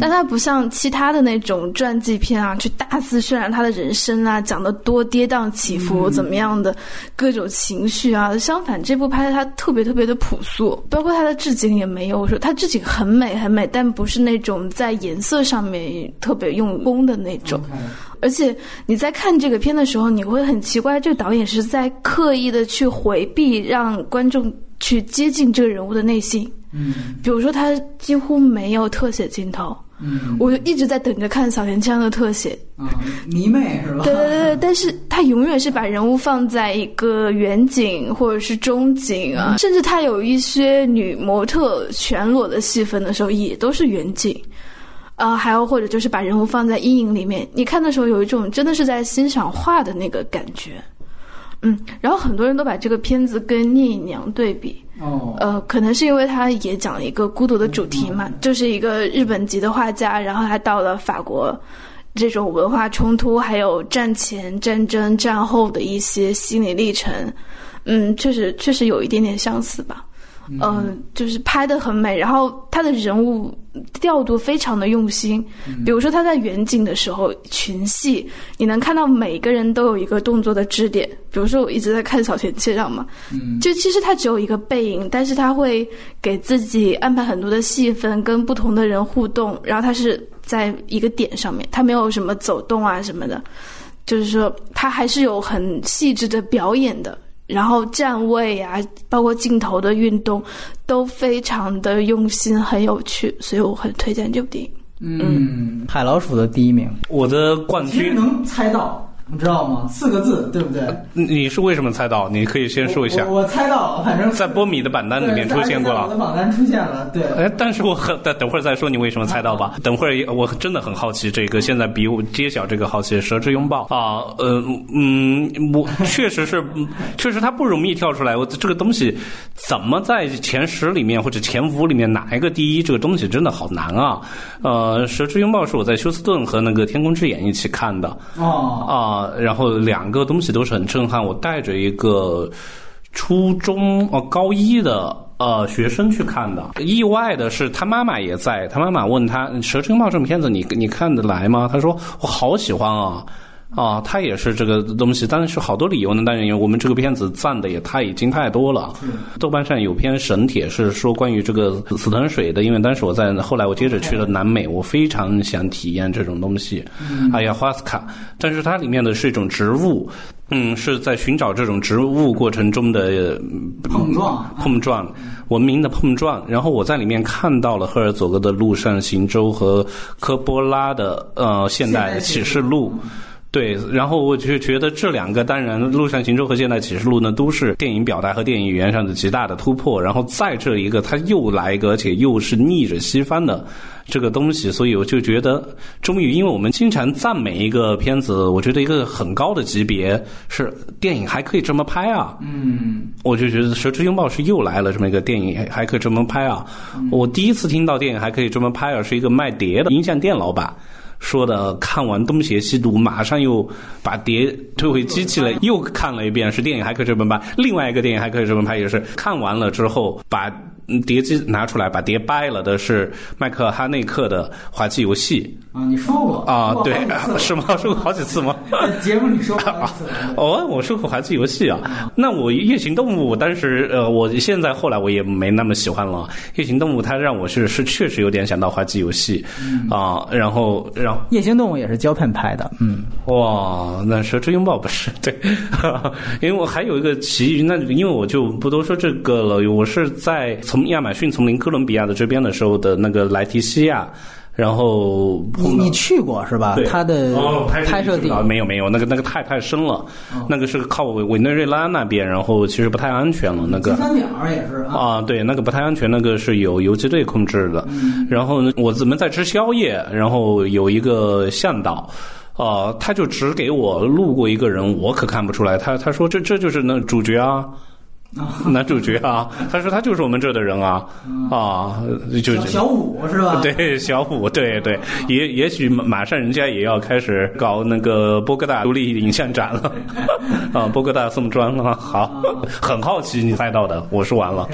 但他不像其他的那种传记片啊，去大肆渲染他的人生啊，讲的多跌宕起伏怎么样的各种情绪啊。相反，这部拍的他特别特别的朴素，包括他的置景也没有，我说他置景很美很美。但不是那种在颜色上面特别用功的那种，而且你在看这个片的时候，你会很奇怪，这个导演是在刻意的去回避让观众去接近这个人物的内心。嗯，比如说他几乎没有特写镜头。嗯，我就一直在等着看小田切的特写
啊，迷妹是吧？
对对对，但是他永远是把人物放在一个远景或者是中景啊，甚至他有一些女模特全裸的戏份的时候，也都是远景，啊，还有或者就是把人物放在阴影里面，你看的时候有一种真的是在欣赏画的那个感觉。嗯，然后很多人都把这个片子跟《聂隐娘》对比，哦，呃，可能是因为他也讲了一个孤独的主题嘛，就是一个日本籍的画家，然后他到了法国，这种文化冲突，还有战前、战争、战后的一些心理历程，嗯，确实确实有一点点相似吧。嗯，就是拍的很美，然后他的人物调度非常的用心。比如说他在远景的时候，群戏你能看到每个人都有一个动作的支点。比如说我一直在看小田切让嘛，就其实他只有一个背影，但是他会给自己安排很多的戏份，跟不同的人互动，然后他是在一个点上面，他没有什么走动啊什么的，就是说他还是有很细致的表演的。然后站位啊，包括镜头的运动，都非常的用心，很有趣，所以我很推荐这部电影。
嗯，海老鼠的第一名，
我的冠军
能猜到。你知道吗？四个字，对不对？
你是为什么猜到？你可以先说一下。
我猜到，反正
在波米的榜单里面出现过了。
我的榜单出现了，对。哎，
但是我很等等会儿再说你为什么猜到吧。等会儿我真的很好奇这个，现在比我揭晓这个好奇。蛇之拥抱啊，呃嗯，我确实是，确实它不容易跳出来。我这个东西怎么在前十里面或者前五里面哪一个第一？这个东西真的好难啊。呃，蛇之拥抱是我在休斯顿和那个天空之眼一起看的。哦啊。啊，然后两个东西都是很震撼。我带着一个初中哦高一的呃学生去看的，意外的是他妈妈也在。他妈妈问他《蛇之拥抱》这种片子，你你看得来吗？他说我好喜欢啊。啊，它也是这个东西，当然是好多理由呢。当然，因为我们这个片子赞的也太已经太多了。豆瓣上有篇神帖是说关于这个死藤水的，因为当时我在后来我接着去了南美，我非常想体验这种东西。哎呀，花斯卡，但是它里面的是一种植物，嗯，是在寻找这种植物过程中的
碰撞、
碰撞、文明的碰撞。然后我在里面看到了赫尔佐格的《陆上行舟》和科波拉的呃《现代启示录》。对，然后我就觉得这两个当然，《陆上行舟》和《现代启示录》呢，都是电影表达和电影语言上的极大的突破。然后在这一个，他又来一个，而且又是逆着西方的这个东西，所以我就觉得，终于，因为我们经常赞美一个片子，我觉得一个很高的级别是电影还可以这么拍啊。嗯，我就觉得《蛇之拥抱》是又来了这么一个电影还可以这么拍啊。我第一次听到电影还可以这么拍啊，是一个卖碟的音像店老板。说的看完东邪西毒，马上又把碟退回机器了，又看了一遍。是电影还可以这么拍。另外一个电影还可以这么拍，也是看完了之后把碟机拿出来把碟掰了的是麦克哈内克的滑稽游戏
啊，你说过
啊？对，是吗？说过好几次吗？
节目里说过好几次。哦，
我说过滑稽游戏啊。那我夜行动物，当时呃，我现在后来我也没那么喜欢了。夜行动物它让我是是确实有点想到滑稽游戏啊。然后，然后
夜行动物也是胶片拍的。嗯，
哇，那蛇之拥抱不是对，因为我还有一个奇遇，那因为我就不多说这个了。我是在从亚马逊丛林哥伦比亚的这边的时候的那个莱提西亚。然后
你你去过是吧？它的拍摄地
没有没有，那个那个太太深了，那个是靠委委内瑞拉那边，然后其实不太安全了。那个金
三角也是啊，
对，那个不太安全，那个是有游击队控制的。然后呢，我怎么在吃宵夜？然后有一个向导，啊，他就只给我路过一个人，我可看不出来。他他说这这就是那主角啊。男主角啊，他说他就是我们这的人啊，啊，就是
小五是吧？
对，小五，对对，也也许马上人家也要开始搞那个波哥大独立影像展了，啊，波哥大送砖了，好，很好奇你猜到的，我说完了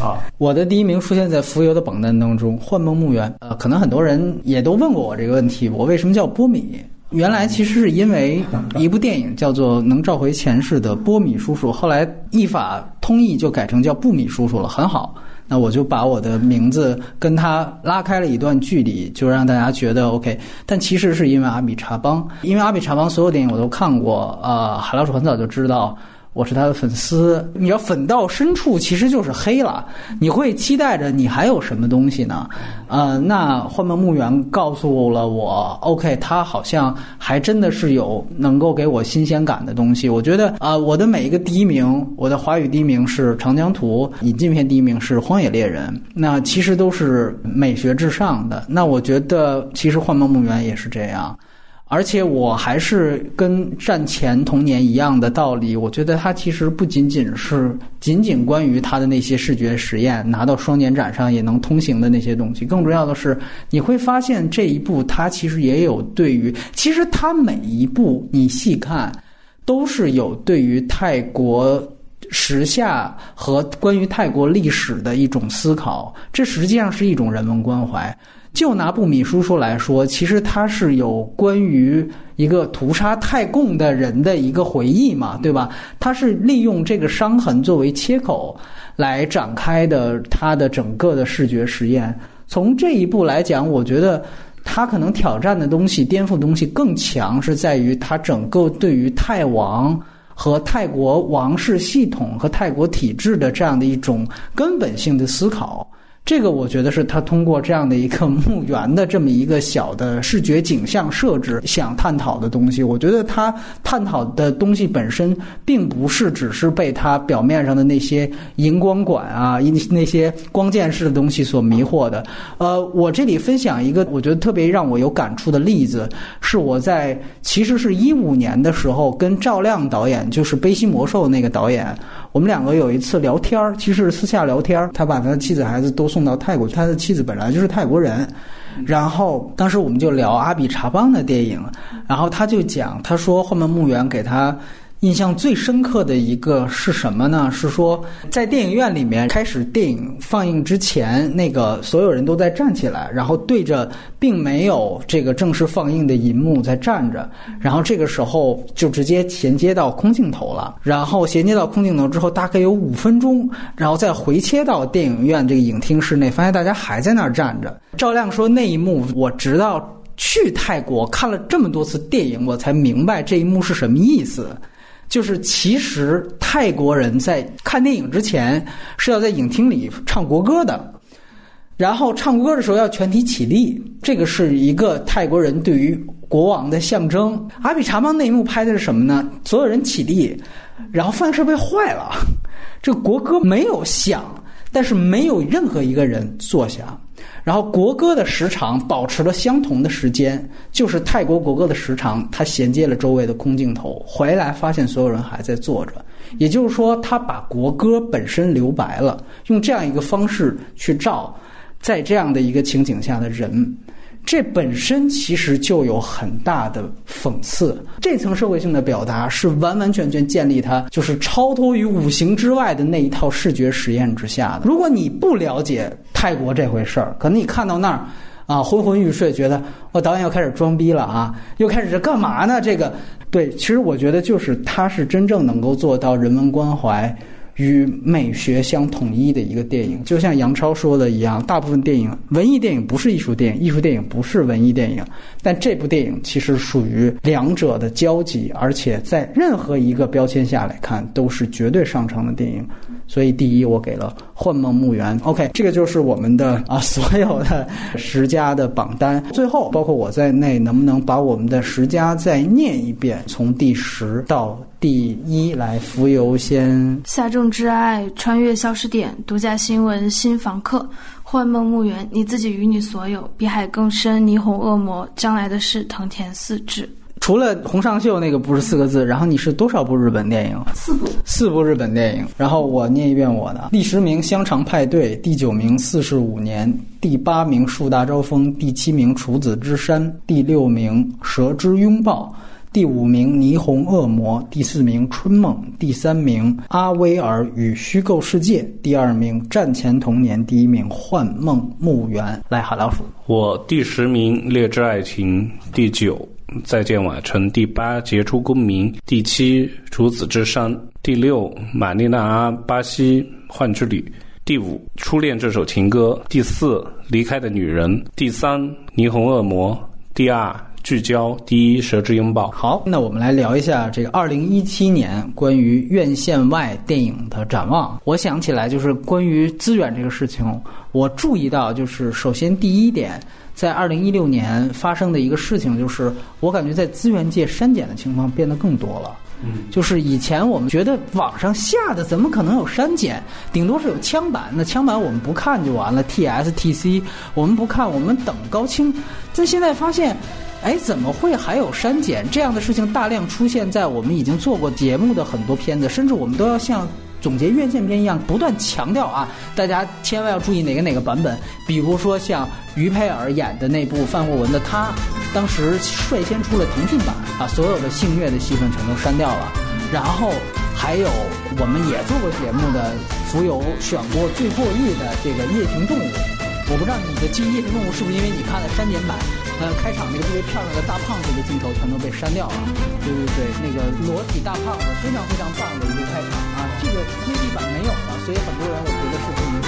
啊，我的第一名出现在浮游的榜单当中，《幻梦墓园》啊，可能很多人也都问过我这个问题，我为什么叫波米？原来其实是因为一部电影叫做《能召回前世的波米叔叔》，后来译法通译就改成叫布米叔叔了，很好。那我就把我的名字跟他拉开了一段距离，就让大家觉得 OK。但其实是因为阿米查邦，因为阿米查邦所有电影我都看过，呃，海老鼠很早就知道。我是他的粉丝，你要粉到深处其实就是黑了。你会期待着你还有什么东西呢？呃，那幻梦墓园告诉了我，OK，他好像还真的是有能够给我新鲜感的东西。我觉得啊，我的每一个第一名，我的华语第一名是长江图，引进片第一名是荒野猎人，那其实都是美学至上的。那我觉得其实幻梦墓园也是这样。而且我还是跟战前童年一样的道理，我觉得它其实不仅仅是仅仅关于它的那些视觉实验，拿到双年展上也能通行的那些东西。更重要的是，你会发现这一部它其实也有对于，其实它每一部你细看，都是有对于泰国时下和关于泰国历史的一种思考。这实际上是一种人文关怀。就拿布米叔叔来说，其实他是有关于一个屠杀泰共的人的一个回忆嘛，对吧？他是利用这个伤痕作为切口来展开的他的整个的视觉实验。从这一步来讲，我觉得他可能挑战的东西、颠覆东西更强，是在于他整个对于泰王和泰国王室系统和泰国体制的这样的一种根本性的思考。这个我觉得是他通过这样的一个墓园的这么一个小的视觉景象设置想探讨的东西。我觉得他探讨的东西本身并不是只是被他表面上的那些荧光管啊、那些光剑式的东西所迷惑的。呃，我这里分享一个我觉得特别让我有感触的例子，是我在其实是一五年的时候跟赵亮导演，就是《悲心魔兽》那个导演。我们两个有一次聊天儿，其实是私下聊天。他把他的妻子孩子都送到泰国去，他的妻子本来就是泰国人。然后当时我们就聊阿比查邦的电影，然后他就讲，他说《后面墓园》给他。印象最深刻的一个是什么呢？是说在电影院里面开始电影放映之前，那个所有人都在站起来，然后对着并没有这个正式放映的银幕在站着，然后这个时候就直接衔接到空镜头了，然后衔接到空镜头之后，大概有五分钟，然后再回切到电影院这个影厅室内，发现大家还在那儿站着。赵亮说那一幕，我直到去泰国看了这么多次电影，我才明白这一幕是什么意思。就是其实泰国人在看电影之前是要在影厅里唱国歌的，然后唱国歌的时候要全体起立，这个是一个泰国人对于国王的象征。阿比查邦那一幕拍的是什么呢？所有人起立，然后放映设备坏了，这国歌没有响，但是没有任何一个人坐下。然后国歌的时长保持了相同的时间，就是泰国国歌的时长，他衔接了周围的空镜头，回来发现所有人还在坐着，也就是说，他把国歌本身留白了，用这样一个方式去照，在这样的一个情景下的人，这本身其实就有很大的讽刺。这层社会性的表达是完完全全建立它就是超脱于五行之外的那一套视觉实验之下的。如果你不了解泰国这回事儿，可能你看到那儿。啊，昏昏欲睡，觉得我导演要开始装逼了啊，又开始这干嘛呢？这个，对，其实我觉得就是他是真正能够做到人文关怀。与美学相统一的一个电影，就像杨超说的一样，大部分电影，文艺电影不是艺术电影，艺术电影不是文艺电影，但这部电影其实属于两者的交集，而且在任何一个标签下来看，都是绝对上乘的电影。所以，第一，我给了《幻梦墓园》。OK，这个就是我们的啊 所有的十佳的榜单。最后，包括我在内，能不能把我们的十佳再念一遍，从第十到第一来？浮游先
下重之爱，穿越消失点，独家新闻，新房客，幻梦墓园，你自己与你所有，比海更深，霓虹恶魔，将来的事，藤田四治。
除了洪尚秀那个不是四个字，然后你是多少部日本电影？
四部，
四部日本电影。然后我念一遍我的：第十名《香肠派对》，第九名《四十五年》，第八名《树大招风》，第七名《处子之山》，第六名《蛇之拥抱》，第五名《霓虹恶魔》，第四名《春梦》，第三名《阿威尔与虚构世界》，第二名《战前童年》，第一名《幻梦墓园》。来，海老鼠，
我第十名《劣质爱情》，第九。再见，瓦城。第八，杰出公民。第七，处子之山。第六，玛丽娜阿巴西幻之旅。第五，初恋这首情歌。第四，离开的女人。第三，霓虹恶魔。第二，聚焦。第一，蛇之拥抱。
好，那我们来聊一下这个二零一七年关于院线外电影的展望。我想起来，就是关于资源这个事情，我注意到，就是首先第一点。在二零一六年发生的一个事情，就是我感觉在资源界删减的情况变得更多了。嗯，就是以前我们觉得网上下的怎么可能有删减？顶多是有枪版，那枪版我们不看就完了。T S T C 我们不看，我们等高清。但现在发现，哎，怎么会还有删减这样的事情大量出现在我们已经做过节目的很多片子，甚至我们都要像。总结院线片一样，不断强调啊，大家千万要注意哪个哪个版本。比如说像于佩尔演的那部范霍文的《他》，当时率先出了腾讯版，把所有的性虐的戏份全都删掉了。然后还有我们也做过节目的浮游选过最过誉的这个《夜行动物》，我不知道你的记忆《夜行动物》是不是因为你看了删减版？呃，开场那个特别漂亮的大胖子的镜头全都被删掉了。对对对，那个裸体大胖子非常非常棒的一个开场啊，这个内地版没有了，所以很多人我觉得是不是。